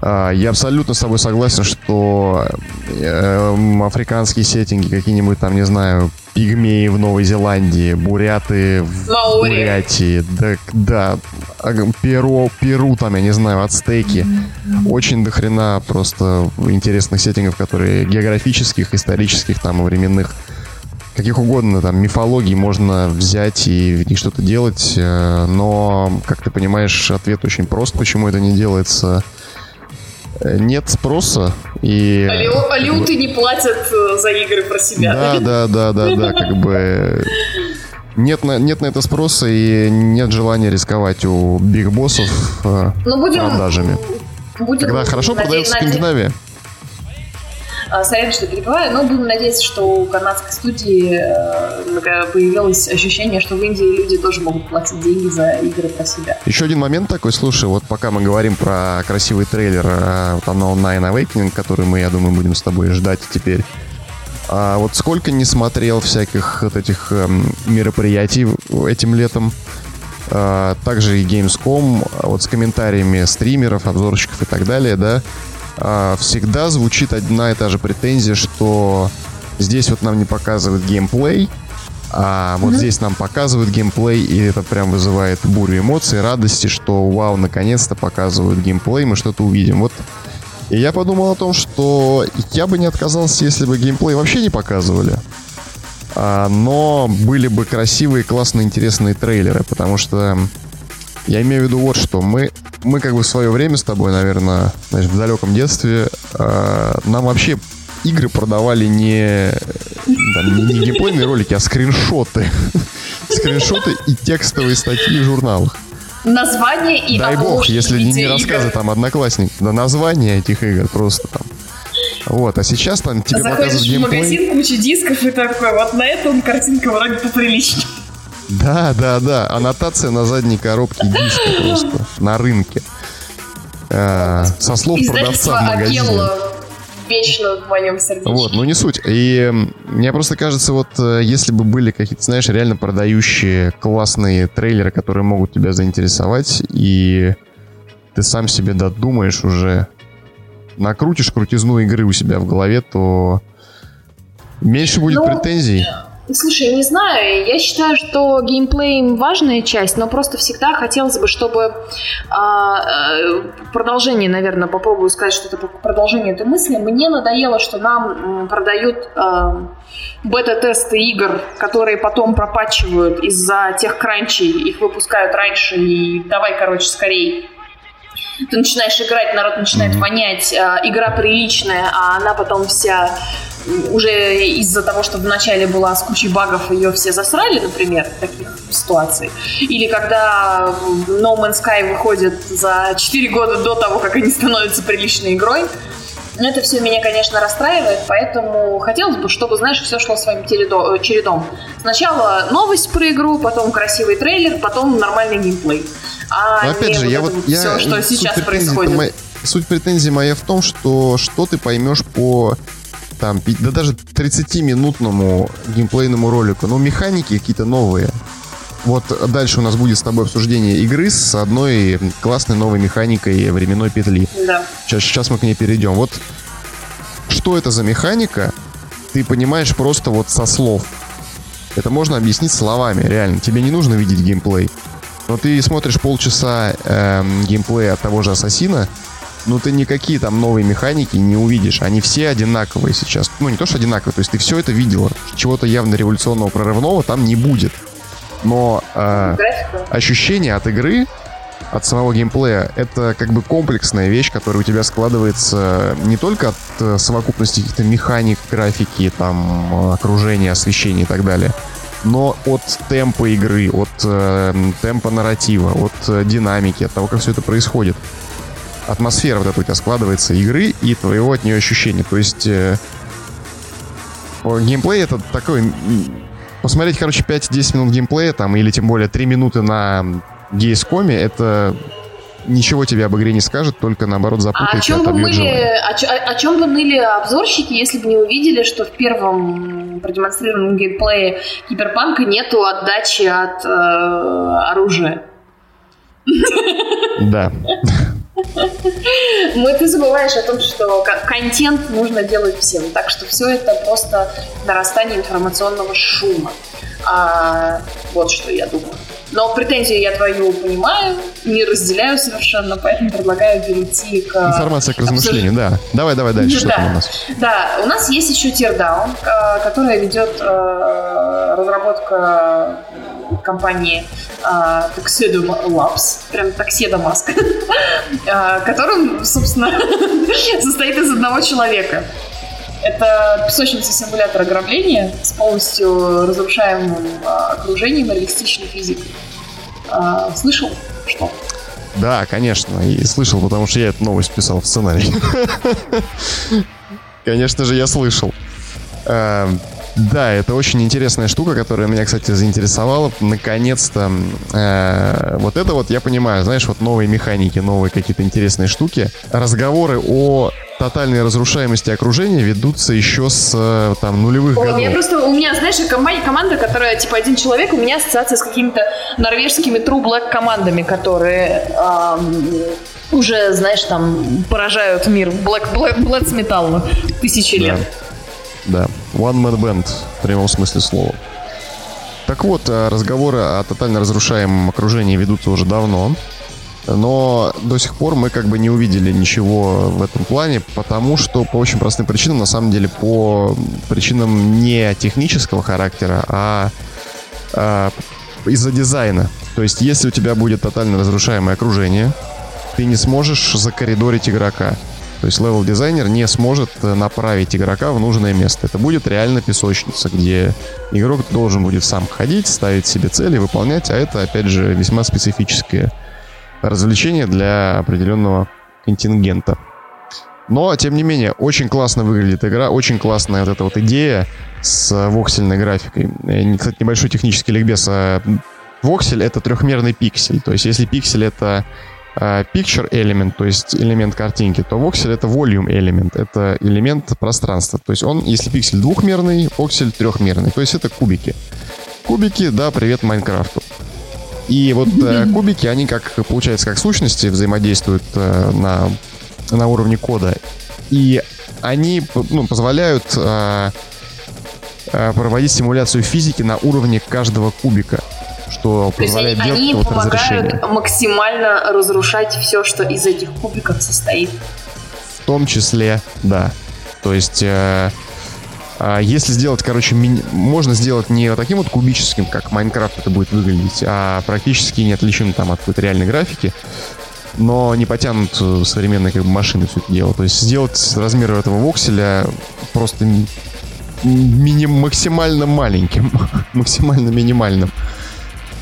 А, я абсолютно с тобой согласен, что э, африканские сеттинги, какие-нибудь там, не знаю, пигмеи в Новой Зеландии, буряты в Маури. Бурятии, да, да, Перу, Перу там, я не знаю, ацтеки. Очень дохрена просто интересных сеттингов, которые географических, исторических, там, временных, каких угодно, там, мифологий можно взять и в них что-то делать, э, но, как ты понимаешь, ответ очень прост, почему это не делается нет спроса. И, Алиу, алиуты не платят э, за игры про себя. Да, да, да, да, да, как бы нет на, нет на это спроса и нет желания рисковать у биг боссов э, ну, будем, продажами. Будем Когда хорошо продается Скандинавия. А, сорян, что перебиваю, но будем надеяться, что у канадской студии э, появилось ощущение, что в Индии люди тоже могут платить деньги за игры про себя. Еще один момент такой, слушай, вот пока мы говорим про красивый трейлер э, вот Unknown Nine Awakening, который мы, я думаю, будем с тобой ждать теперь, а вот сколько не смотрел всяких вот этих эм, мероприятий этим летом, а, также и Gamescom, вот с комментариями стримеров, обзорщиков и так далее, да, а, всегда звучит одна и та же претензия, что здесь вот нам не показывают геймплей, а вот mm-hmm. здесь нам показывают геймплей, и это прям вызывает бурю эмоций, радости, что вау, наконец-то показывают геймплей, мы что-то увидим. Вот и я подумал о том, что я бы не отказался, если бы геймплей вообще не показывали. А, но были бы красивые, классные, интересные трейлеры, потому что я имею в виду вот что. Мы, мы как бы в свое время с тобой, наверное, значит, в далеком детстве, э, нам вообще игры продавали не, да, не, не геймплейные ролики, а скриншоты. скриншоты и текстовые статьи в журналах. Название и Дай бог, если не, не рассказы там одноклассник, да название этих игр просто там. Вот, а сейчас там тебе Заходишь показывают геймплей. в магазин, куча дисков и такой, вот на этом картинка вроде поприличнее. Да, да, да. Аннотация на задней коробке диска просто на рынке. А, со слов продавца в магазине. вечно в моем сердечке. Вот, ну не суть. И мне просто кажется, вот э, если бы были какие-то, знаешь, реально продающие классные трейлеры, которые могут тебя заинтересовать, и ты сам себе додумаешь уже, накрутишь крутизну игры у себя в голове, то меньше будет ну, претензий. Слушай, не знаю, я считаю, что геймплей важная часть, но просто всегда хотелось бы, чтобы а, э, продолжение, наверное, попробую сказать что-то по продолжению этой мысли. Мне надоело, что нам продают э, бета-тесты игр, которые потом пропачивают из-за тех кранчей, их выпускают раньше и давай, короче, скорее ты начинаешь играть, народ начинает mm-hmm. вонять, э, игра приличная, а она потом вся уже из-за того, что вначале была с кучей багов, ее все засрали, например, в таких ситуаций. Или когда No Man's Sky выходит за 4 года до того, как они становятся приличной игрой, это все меня, конечно, расстраивает, поэтому хотелось бы, чтобы, знаешь, все шло своим чередом. Сначала новость про игру, потом красивый трейлер, потом нормальный геймплей. А опять же, вот я вот я все, что сейчас происходит. Моя, суть претензии моя в том, что что ты поймешь по там, да даже 30-минутному геймплейному ролику, но механики какие-то новые. Вот дальше у нас будет с тобой обсуждение игры с одной классной новой механикой временной петли. Да. Сейчас, сейчас мы к ней перейдем. Вот что это за механика, ты понимаешь просто вот со слов. Это можно объяснить словами, реально. Тебе не нужно видеть геймплей. Но ты смотришь полчаса э, геймплея от того же Ассасина, ну ты никакие там новые механики не увидишь. Они все одинаковые сейчас. Ну не то, что одинаковые, то есть ты все это видела. Чего-то явно революционного, прорывного там не будет. Но э, ощущение от игры, от самого геймплея, это как бы комплексная вещь, которая у тебя складывается не только от э, совокупности каких-то механик, графики, там, окружения, освещения и так далее, но от темпа игры, от э, темпа нарратива, от э, динамики, от того, как все это происходит атмосфера вот эта у тебя складывается игры и твоего от нее ощущения. То есть э, геймплей это такой... Посмотреть, короче, 5-10 минут геймплея там, или тем более 3 минуты на гейскоме, это ничего тебе об игре не скажет, только наоборот запутает. А о чем, бы ныли, о, о, о чем бы ныли обзорщики, если бы не увидели, что в первом продемонстрированном геймплее Киберпанка нету отдачи от э, оружия? Да. [LAUGHS] [LAUGHS] Мы, ты забываешь о том, что контент нужно делать всем. Так что все это просто нарастание информационного шума. А, вот что я думаю. Но претензию я твою понимаю, не разделяю совершенно, поэтому предлагаю перейти к... Информация к размышлению, да. Давай, давай дальше, что там у нас? Да, у нас есть еще Teardown, э, которая ведет э, разработка компании э, Tuxedo Labs, прям Tuxedo Mask, которым, собственно, [LAUGHS] состоит из одного человека. Это песочница симулятор ограбления с полностью разрушаемым а, окружением и реалистичной физикой. А, слышал? Что? Да, конечно, и слышал, потому что я эту новость писал в сценарий. [LAUGHS] Конечно же, я слышал. Да, это очень интересная штука, которая меня, кстати, заинтересовала. Наконец-то э, вот это вот я понимаю, знаешь, вот новые механики, новые какие-то интересные штуки. Разговоры о тотальной разрушаемости окружения ведутся еще с э, там нулевых О, годов. Я просто, у меня, знаешь, компания, команда, которая типа один человек, у меня ассоциация с какими-то норвежскими True Black командами, которые эм, уже, знаешь, там поражают мир Black, Black, Black Metal тысячи да. лет. Да, One Man Band в прямом смысле слова. Так вот, э, разговоры о тотально разрушаемом окружении ведутся уже давно. Но до сих пор мы как бы не увидели ничего в этом плане, потому что по очень простым причинам, на самом деле по причинам не технического характера, а, а из-за дизайна. То есть если у тебя будет тотально разрушаемое окружение, ты не сможешь закоридорить игрока. То есть левел-дизайнер не сможет э, направить игрока в нужное место. Это будет реально песочница, где игрок должен будет сам ходить, ставить себе цели, выполнять, а это, опять же, весьма специфическое развлечение для определенного контингента. Но, тем не менее, очень классно выглядит игра, очень классная вот эта вот идея с воксельной графикой. Э, кстати, небольшой технический ликбез. А, воксель — это трехмерный пиксель. То есть, если пиксель — это picture element, то есть элемент картинки, то воксель это volume element, это элемент пространства. То есть он, если пиксель двухмерный, воксель трехмерный, то есть это кубики. Кубики, да, привет Майнкрафту. И вот э, кубики, они как, получается, как сущности взаимодействуют э, на, на уровне кода. И они ну, позволяют э, э, проводить симуляцию физики на уровне каждого кубика что позволяет То делать они вот помогают разрешение. максимально разрушать все, что из этих кубиков состоит. В том числе, да. То есть, э, э, если сделать, короче, ми- можно сделать не таким вот кубическим, как Майнкрафт это будет выглядеть, а практически неотличим там от какой-то реальной графики, но не потянут э, современные как бы, машины все это дело. То есть сделать размер этого вокселя просто ми- мини- максимально маленьким, [LAUGHS] максимально минимальным.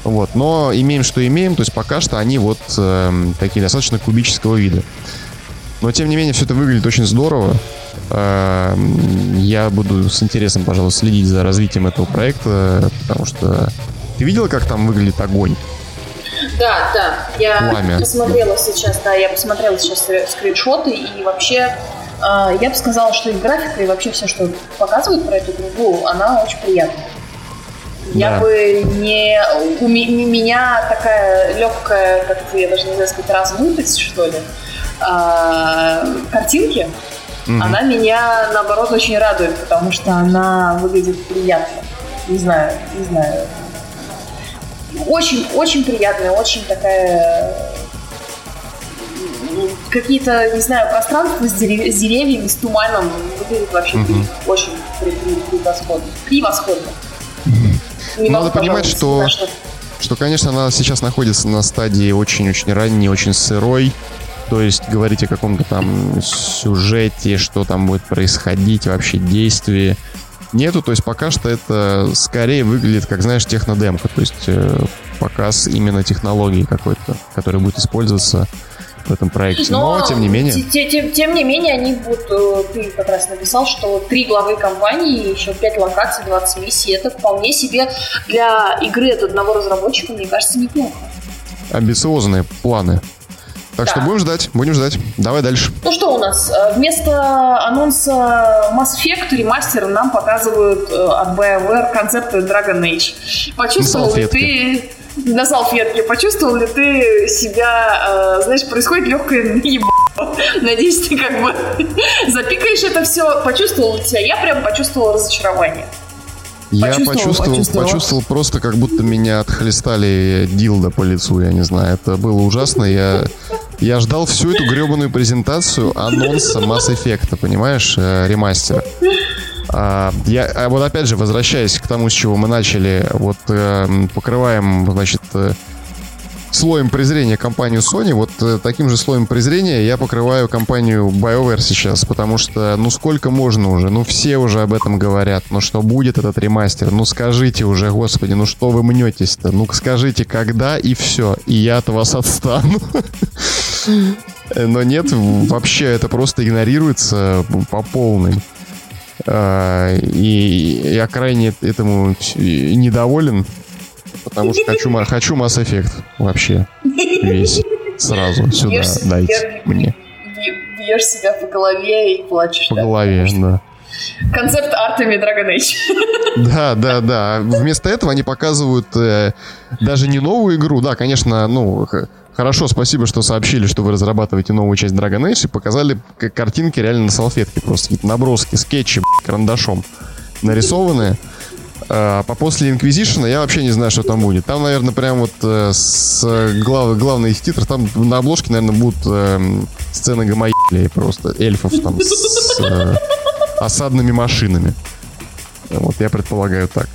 Вот, но имеем, что имеем, то есть пока что они вот эм, такие достаточно кубического вида. Но тем не менее все это выглядит очень здорово. Эм, Я буду с интересом, пожалуй, следить за развитием этого проекта, потому что ты видела, как там выглядит огонь? Да, да. Я Пламя. посмотрела сейчас, да, я посмотрела сейчас скриншоты и вообще э, я бы сказала, что и графика, и вообще все, что показывают про эту игру, она очень приятная. Я Да. бы не... У меня такая легкая, как я даже не знаю сказать, размытость, что ли, а, картинки, Мгм. она меня, наоборот, очень радует, потому что она выглядит приятно. Не знаю, не знаю. Очень, очень приятная, очень такая... Какие-то, не знаю, пространства с, дерев- с деревьями, с туманом выглядит вообще Мгм. очень превосходно. Превосходно. Не Надо понимать, что. Что, конечно, она сейчас находится на стадии очень-очень ранней, очень сырой. То есть говорить о каком-то там сюжете, что там будет происходить, вообще действии. Нету, то есть пока что это скорее выглядит, как, знаешь, технодемка. То есть э, показ именно технологии какой-то, которая будет использоваться в этом проекте. Но, тем не менее... те- те- Тем, тем не менее, они будут, э, ты как раз написал, что три главы компании, еще пять локаций, 20 миссий, это вполне себе для игры от одного разработчика, мне кажется, неплохо. амбициозные планы. Так Да. что будем ждать, будем ждать. Давай дальше. Ну что у нас? Э, Вместо анонса Mass Effect ремастер нам показывают э, от BioWare концепты Dragon Age. Почувствовал ли ты на салфетке, почувствовал ли ты себя, э, знаешь, происходит легкое наебало. Надеюсь, ты как бы запикаешь это все, почувствовал ли тебя? Я прям почувствовала разочарование. Я Почувствовал, почувствовал, почувствовал. почувствовал просто, как будто меня отхлестали дилдо по лицу, я не знаю. Это было ужасно. Я, я ждал всю эту гребаную презентацию анонса Mass Effect, понимаешь, э, ремастера. А, я, а вот опять же, возвращаясь к тому, с чего мы начали, вот э, покрываем, значит, э, слоем презрения компанию Sony, вот э, таким же слоем презрения я покрываю компанию BioWare сейчас, потому что, ну сколько можно уже, ну все уже об этом говорят, ну что будет этот ремастер, ну скажите уже, господи, ну что вы мнетесь-то, ну скажите когда и все, и я от вас отстану. [LAUGHS] Но нет, вообще это просто игнорируется по полной. А, И я крайне этому недоволен, потому что хочу, хочу Mass Effect вообще весь сразу сюда Бьешь- дайте бьешь- мне бь- Бьешь себя по голове и плачешь. по да. голове, да. Концепт артами Dragon Age. Да, да, да. Вместо этого они показывают э, даже не новую игру. Да, конечно, ну, хорошо, спасибо, что сообщили, что вы разрабатываете новую часть Dragon Age и показали картинки реально на салфетке. Просто какие-то наброски, скетчи, карандашом нарисованные. А, по после Инквизишена я вообще не знаю, что там будет. Там, наверное, прям вот э, с глав, главный их титр, там на обложке, наверное, будут эм, сцены гомоебли просто эльфов там с э, осадными машинами. Вот я предполагаю так.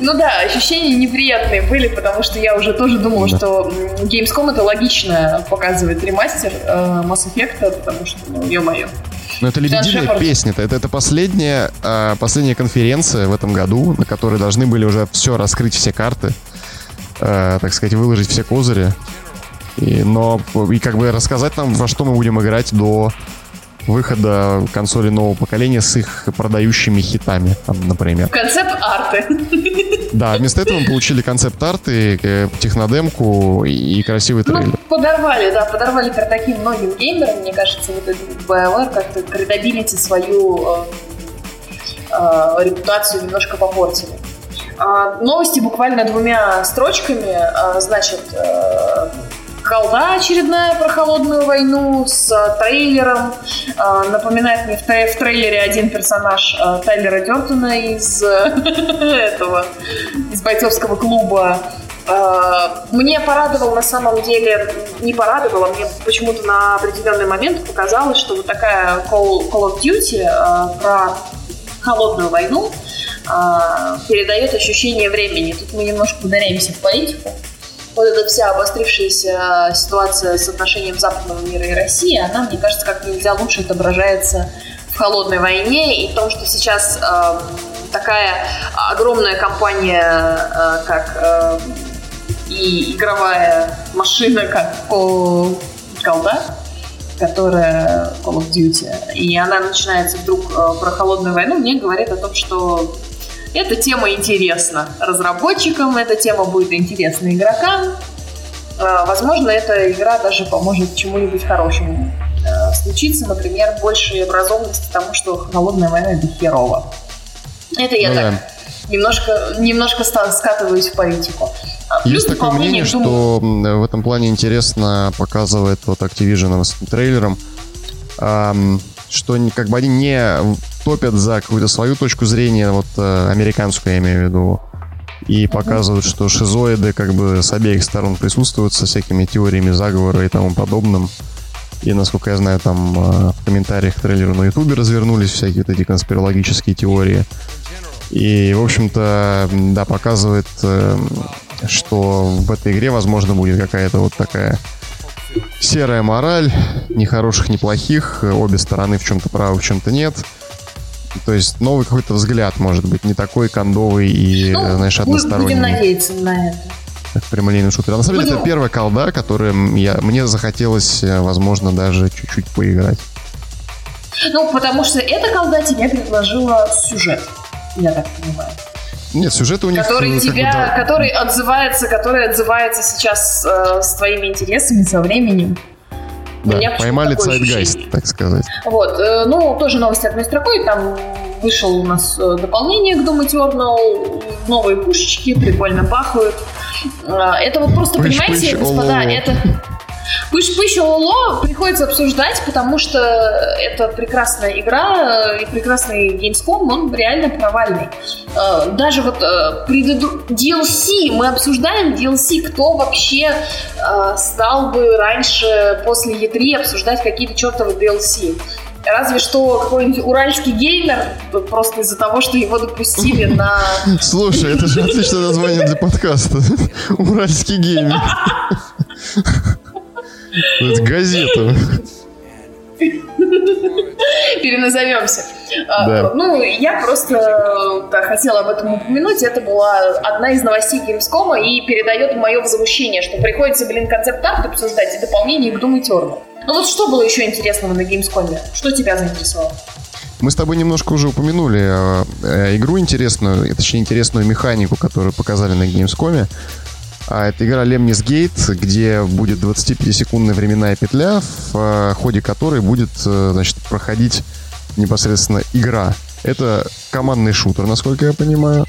Ну да, ощущения неприятные были, потому что я уже тоже думала, Да. что Gamescom это логично показывает ремастер э, Mass Effect, потому что, ну, ё-моё. Но это лебединая Шепард. песня. Это, это последняя, а, последняя конференция в этом году, на которой должны были уже все раскрыть, все карты, а, так сказать, выложить все козыри. И, но и как бы рассказать нам, во что мы будем играть до выхода консоли нового поколения с их продающими хитами, там, например. Концепт арты. Да, вместо этого мы получили концепт-арты, э, технодемку и, красивый Ну, трейлер. подорвали, да, подорвали пердаки многим геймерам, мне кажется, вот этот BioWare как-то credibility свою э, э, репутацию немножко попортили. А, новости буквально двумя строчками. А, значит, э, колда очередная про холодную войну с э, трейлером. Э, напоминает мне в, трейлере один персонаж э, Тайлера Дертона из [LAUGHS] этого, из бойцовского клуба. Мне порадовал на самом деле, не порадовало, мне почему-то на определенный момент показалось, что вот такая Call, Call of Duty про холодную войну передает ощущение времени. Тут мы немножко ударяемся в политику вот эта вся обострившаяся ситуация с отношением западного мира и России, она, мне кажется, как нельзя лучше отображается в холодной войне и в том, что сейчас э, такая огромная компания, э, как э, и игровая машина, как колда, которая Call of Duty, и она начинается вдруг э, про холодную войну, мне говорит о том, что эта тема интересна разработчикам, эта тема будет интересна игрокам. А, возможно, эта игра даже поможет чему-нибудь хорошему а, случиться, например, большей образованности тому, что холодная война это херово. Это я ну, так да. немножко, немножко скатываюсь в политику. А, плюс Есть такое мнение, что в этом плане интересно показывает вот Activision с трейлером, что как бы они не топят за какую-то свою точку зрения, вот э, американскую я имею в виду, и показывают, что шизоиды как бы с обеих сторон присутствуют со всякими теориями заговора и тому подобным. И, насколько я знаю, там э, в комментариях к трейлеру на ютубе развернулись всякие вот эти конспирологические теории. И, в общем-то, да, показывает, э, что в этой игре, возможно, будет какая-то вот такая серая мораль, ни хороших, ни плохих, обе стороны в чем-то правы, в чем-то нет. То есть новый какой-то взгляд, может быть, не такой кондовый и, ну, знаешь, односторонний. Будем надеяться на это. Прямолинейный шутер. А на самом деле, это первая колда, которую я, мне захотелось, э, возможно, даже чуть-чуть поиграть. Ну, потому что эта колда тебе предложила сюжет, я так понимаю. Нет, сюжет у них... Который тебя, бы, да. который отзывается, который отзывается сейчас э, с твоими интересами, со временем. Да, поймали сайдгайст, так сказать. Вот, э, ну, тоже новости одной строкой, там вышел у нас э, дополнение к Doom Eternal, новые пушечки, прикольно пахают. Э, это вот просто, пыш, понимаете, пыш, господа, это... Пыш-пыш Лоло приходится обсуждать, потому что это прекрасная игра и прекрасный Gamescom, он реально провальный. Э, даже вот э. DLC, мы обсуждаем DLC, кто вообще э, стал бы раньше после E3 обсуждать какие-то чертовы DLC. Разве что какой-нибудь уральский геймер, просто из-за того, что его допустили [LAUGHS] на... Слушай, это же отличное название для подкаста. [LAUGHS] Уральский геймер. [LAUGHS] Это газета. Переназовемся. А, да. Ну, я просто да, хотела об этом упомянуть. Это была одна из новостей Gamescom и передает мое возмущение, что приходится, блин, концепт-арт обсуждать и дополнение к Doom Eternal. Ну вот что было еще интересного на Gamescom? Что тебя заинтересовало? Мы с тобой немножко уже упомянули э, э, игру интересную, точнее интересную механику, которую показали на Gamescom. А это игра Lemnis Gate, где будет 25-секундная временная петля, в э, ходе которой будет, э, значит, проходить непосредственно игра. Это командный шутер, насколько я понимаю,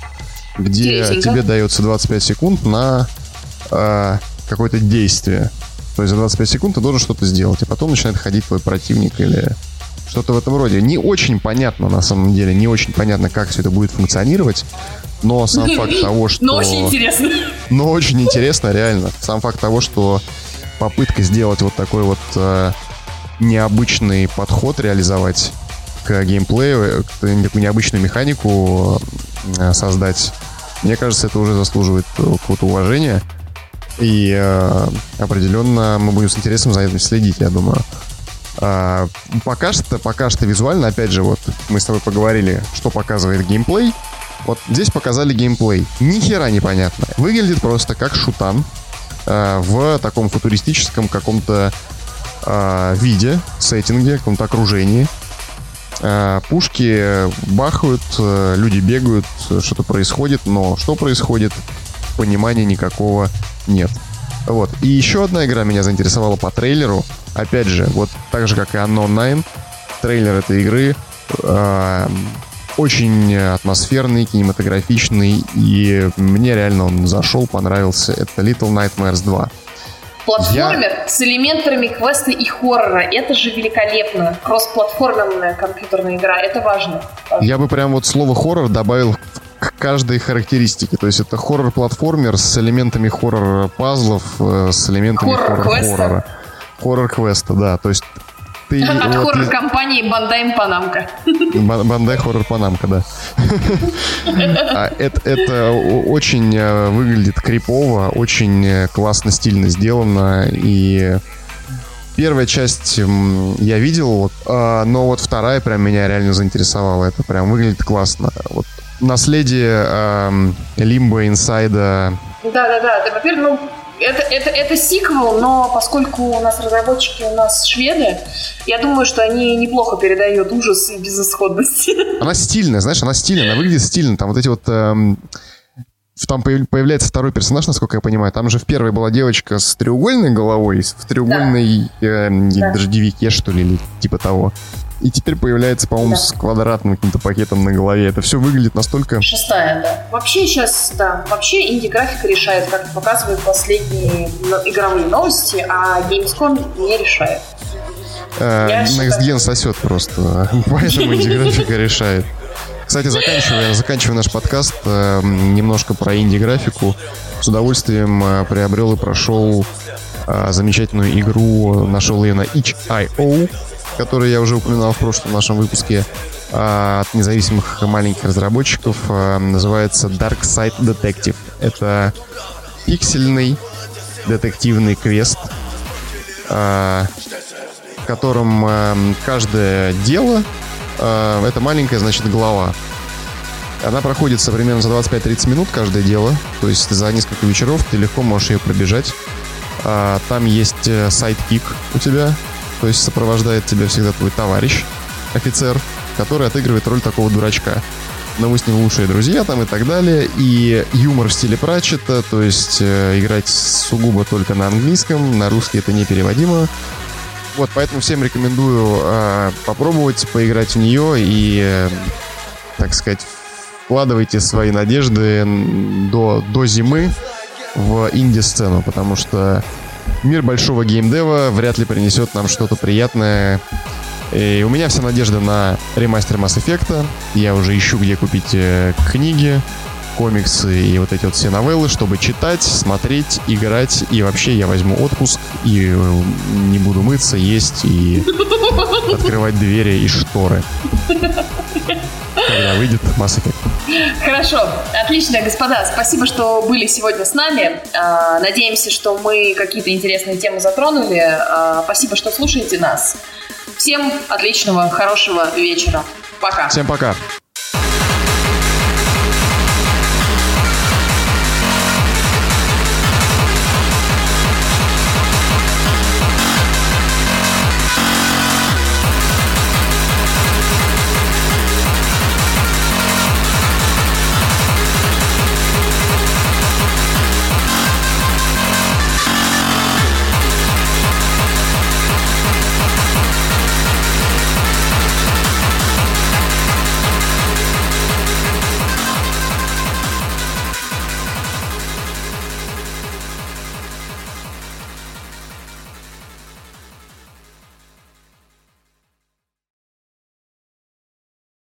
где тебе дается 25 секунд на э, какое-то действие. То есть за 25 секунд ты должен что-то сделать, и потом начинает ходить твой противник или что-то в этом роде. Не очень понятно, на самом деле, не очень понятно, как все это будет функционировать, но сам факт [LAUGHS] того, что... Но очень интересно. Но очень интересно, реально. Сам факт того, что попытка сделать вот такой вот э, необычный подход реализовать к геймплею, такую необычную механику э, создать, мне кажется, это уже заслуживает какого-то уважения. И э, определенно мы будем с интересом за этим следить, я думаю. А, пока что, пока что визуально, опять же, вот мы с тобой поговорили, что показывает геймплей. Вот здесь показали геймплей. Ни хера непонятно. Выглядит просто как шутан э, в таком футуристическом каком-то э, виде, сеттинге, каком-то окружении. Э, пушки бахают, э, люди бегают, что-то происходит, но что происходит, понимания никакого нет. Вот. И еще одна игра меня заинтересовала по трейлеру. Опять же, вот так же, как и Unknown Nine, трейлер этой игры э, очень атмосферный, кинематографичный, и мне реально он зашел, понравился. Это Little Nightmares 2. Платформер я... с элементами квеста и хоррора. Это же великолепно. Кросс-платформенная компьютерная игра. Это важно. важно. Я бы прям вот слово хоррор добавил к каждой характеристике. То есть это хоррор-платформер с элементами хоррор-пазлов, э, с элементами хоррор-хоррора. Хоррор-квеста, да. То есть ты... От вот, хоррор-компании Бандай Панамка. Бандай хоррор Панамка, да. А это, это очень э, выглядит крипово, очень э, классно, стильно сделано. И первая часть я видел, а, но вот вторая прям меня реально заинтересовала. Это прям выглядит классно. Вот наследие Лимба, Инсайда. Да, да, да. Во-первых, ну, это, это, это сиквел, но поскольку у нас разработчики у нас шведы, я думаю, что они неплохо передают ужас и безысходность. [LAUGHS] Она стильная, знаешь, она стильная, она выглядит стильно. Там вот эти вот... Эм, там появляется второй персонаж, насколько я понимаю. Там же в первой была девочка с треугольной головой, в треугольной да. э, да. дождевике, что ли, или типа того. И теперь появляется, по-моему, да. с квадратным каким-то пакетом на голове. Это все выглядит настолько... Шестая, да. Вообще сейчас, да, вообще инди-графика решает, как показывают последние игровые новости, а Gamescom не решает. Э, Next Gen сосет просто, [LAUGHS] поэтому инди-графика [LAUGHS] решает. Кстати, заканчивая, заканчивая наш подкаст, э, немножко про инди-графику. С удовольствием э, приобрел и прошел замечательную игру, нашел ее на itch.io который я уже упоминал в прошлом нашем выпуске а, от независимых маленьких разработчиков, а, называется Dark Side Detective. Это пиксельный детективный квест, а, в котором каждое дело это маленькая, значит, глава. Она проходится примерно за 25-30 минут каждое дело. То есть за несколько вечеров ты легко можешь ее пробежать. Там есть э, сайт-кик у тебя, то есть сопровождает тебя всегда твой товарищ, офицер, который отыгрывает роль такого дурачка. Но мы с ним лучшие друзья там и так далее. И юмор в стиле Пратчета, то есть э, играть сугубо только на английском, на русский это непереводимо. Вот, поэтому всем рекомендую э, попробовать поиграть в нее и, э, так сказать, вкладывайте свои надежды до, до зимы в инди-сцену, потому что мир большого геймдева вряд ли принесет нам что-то приятное. И у меня вся надежда на ремастер Mass Effect. Я уже ищу, где купить э, книги, комиксы и вот эти вот все новеллы, чтобы читать, смотреть, играть. И вообще я возьму отпуск и э, не буду мыться, есть и открывать двери и шторы. Когда выйдет Mass Effect. Хорошо, отлично, господа. Спасибо, что были сегодня с нами. А, надеемся, что мы какие-то интересные темы затронули. А, спасибо, что слушаете нас. Всем отличного, хорошего вечера. Пока. Всем пока.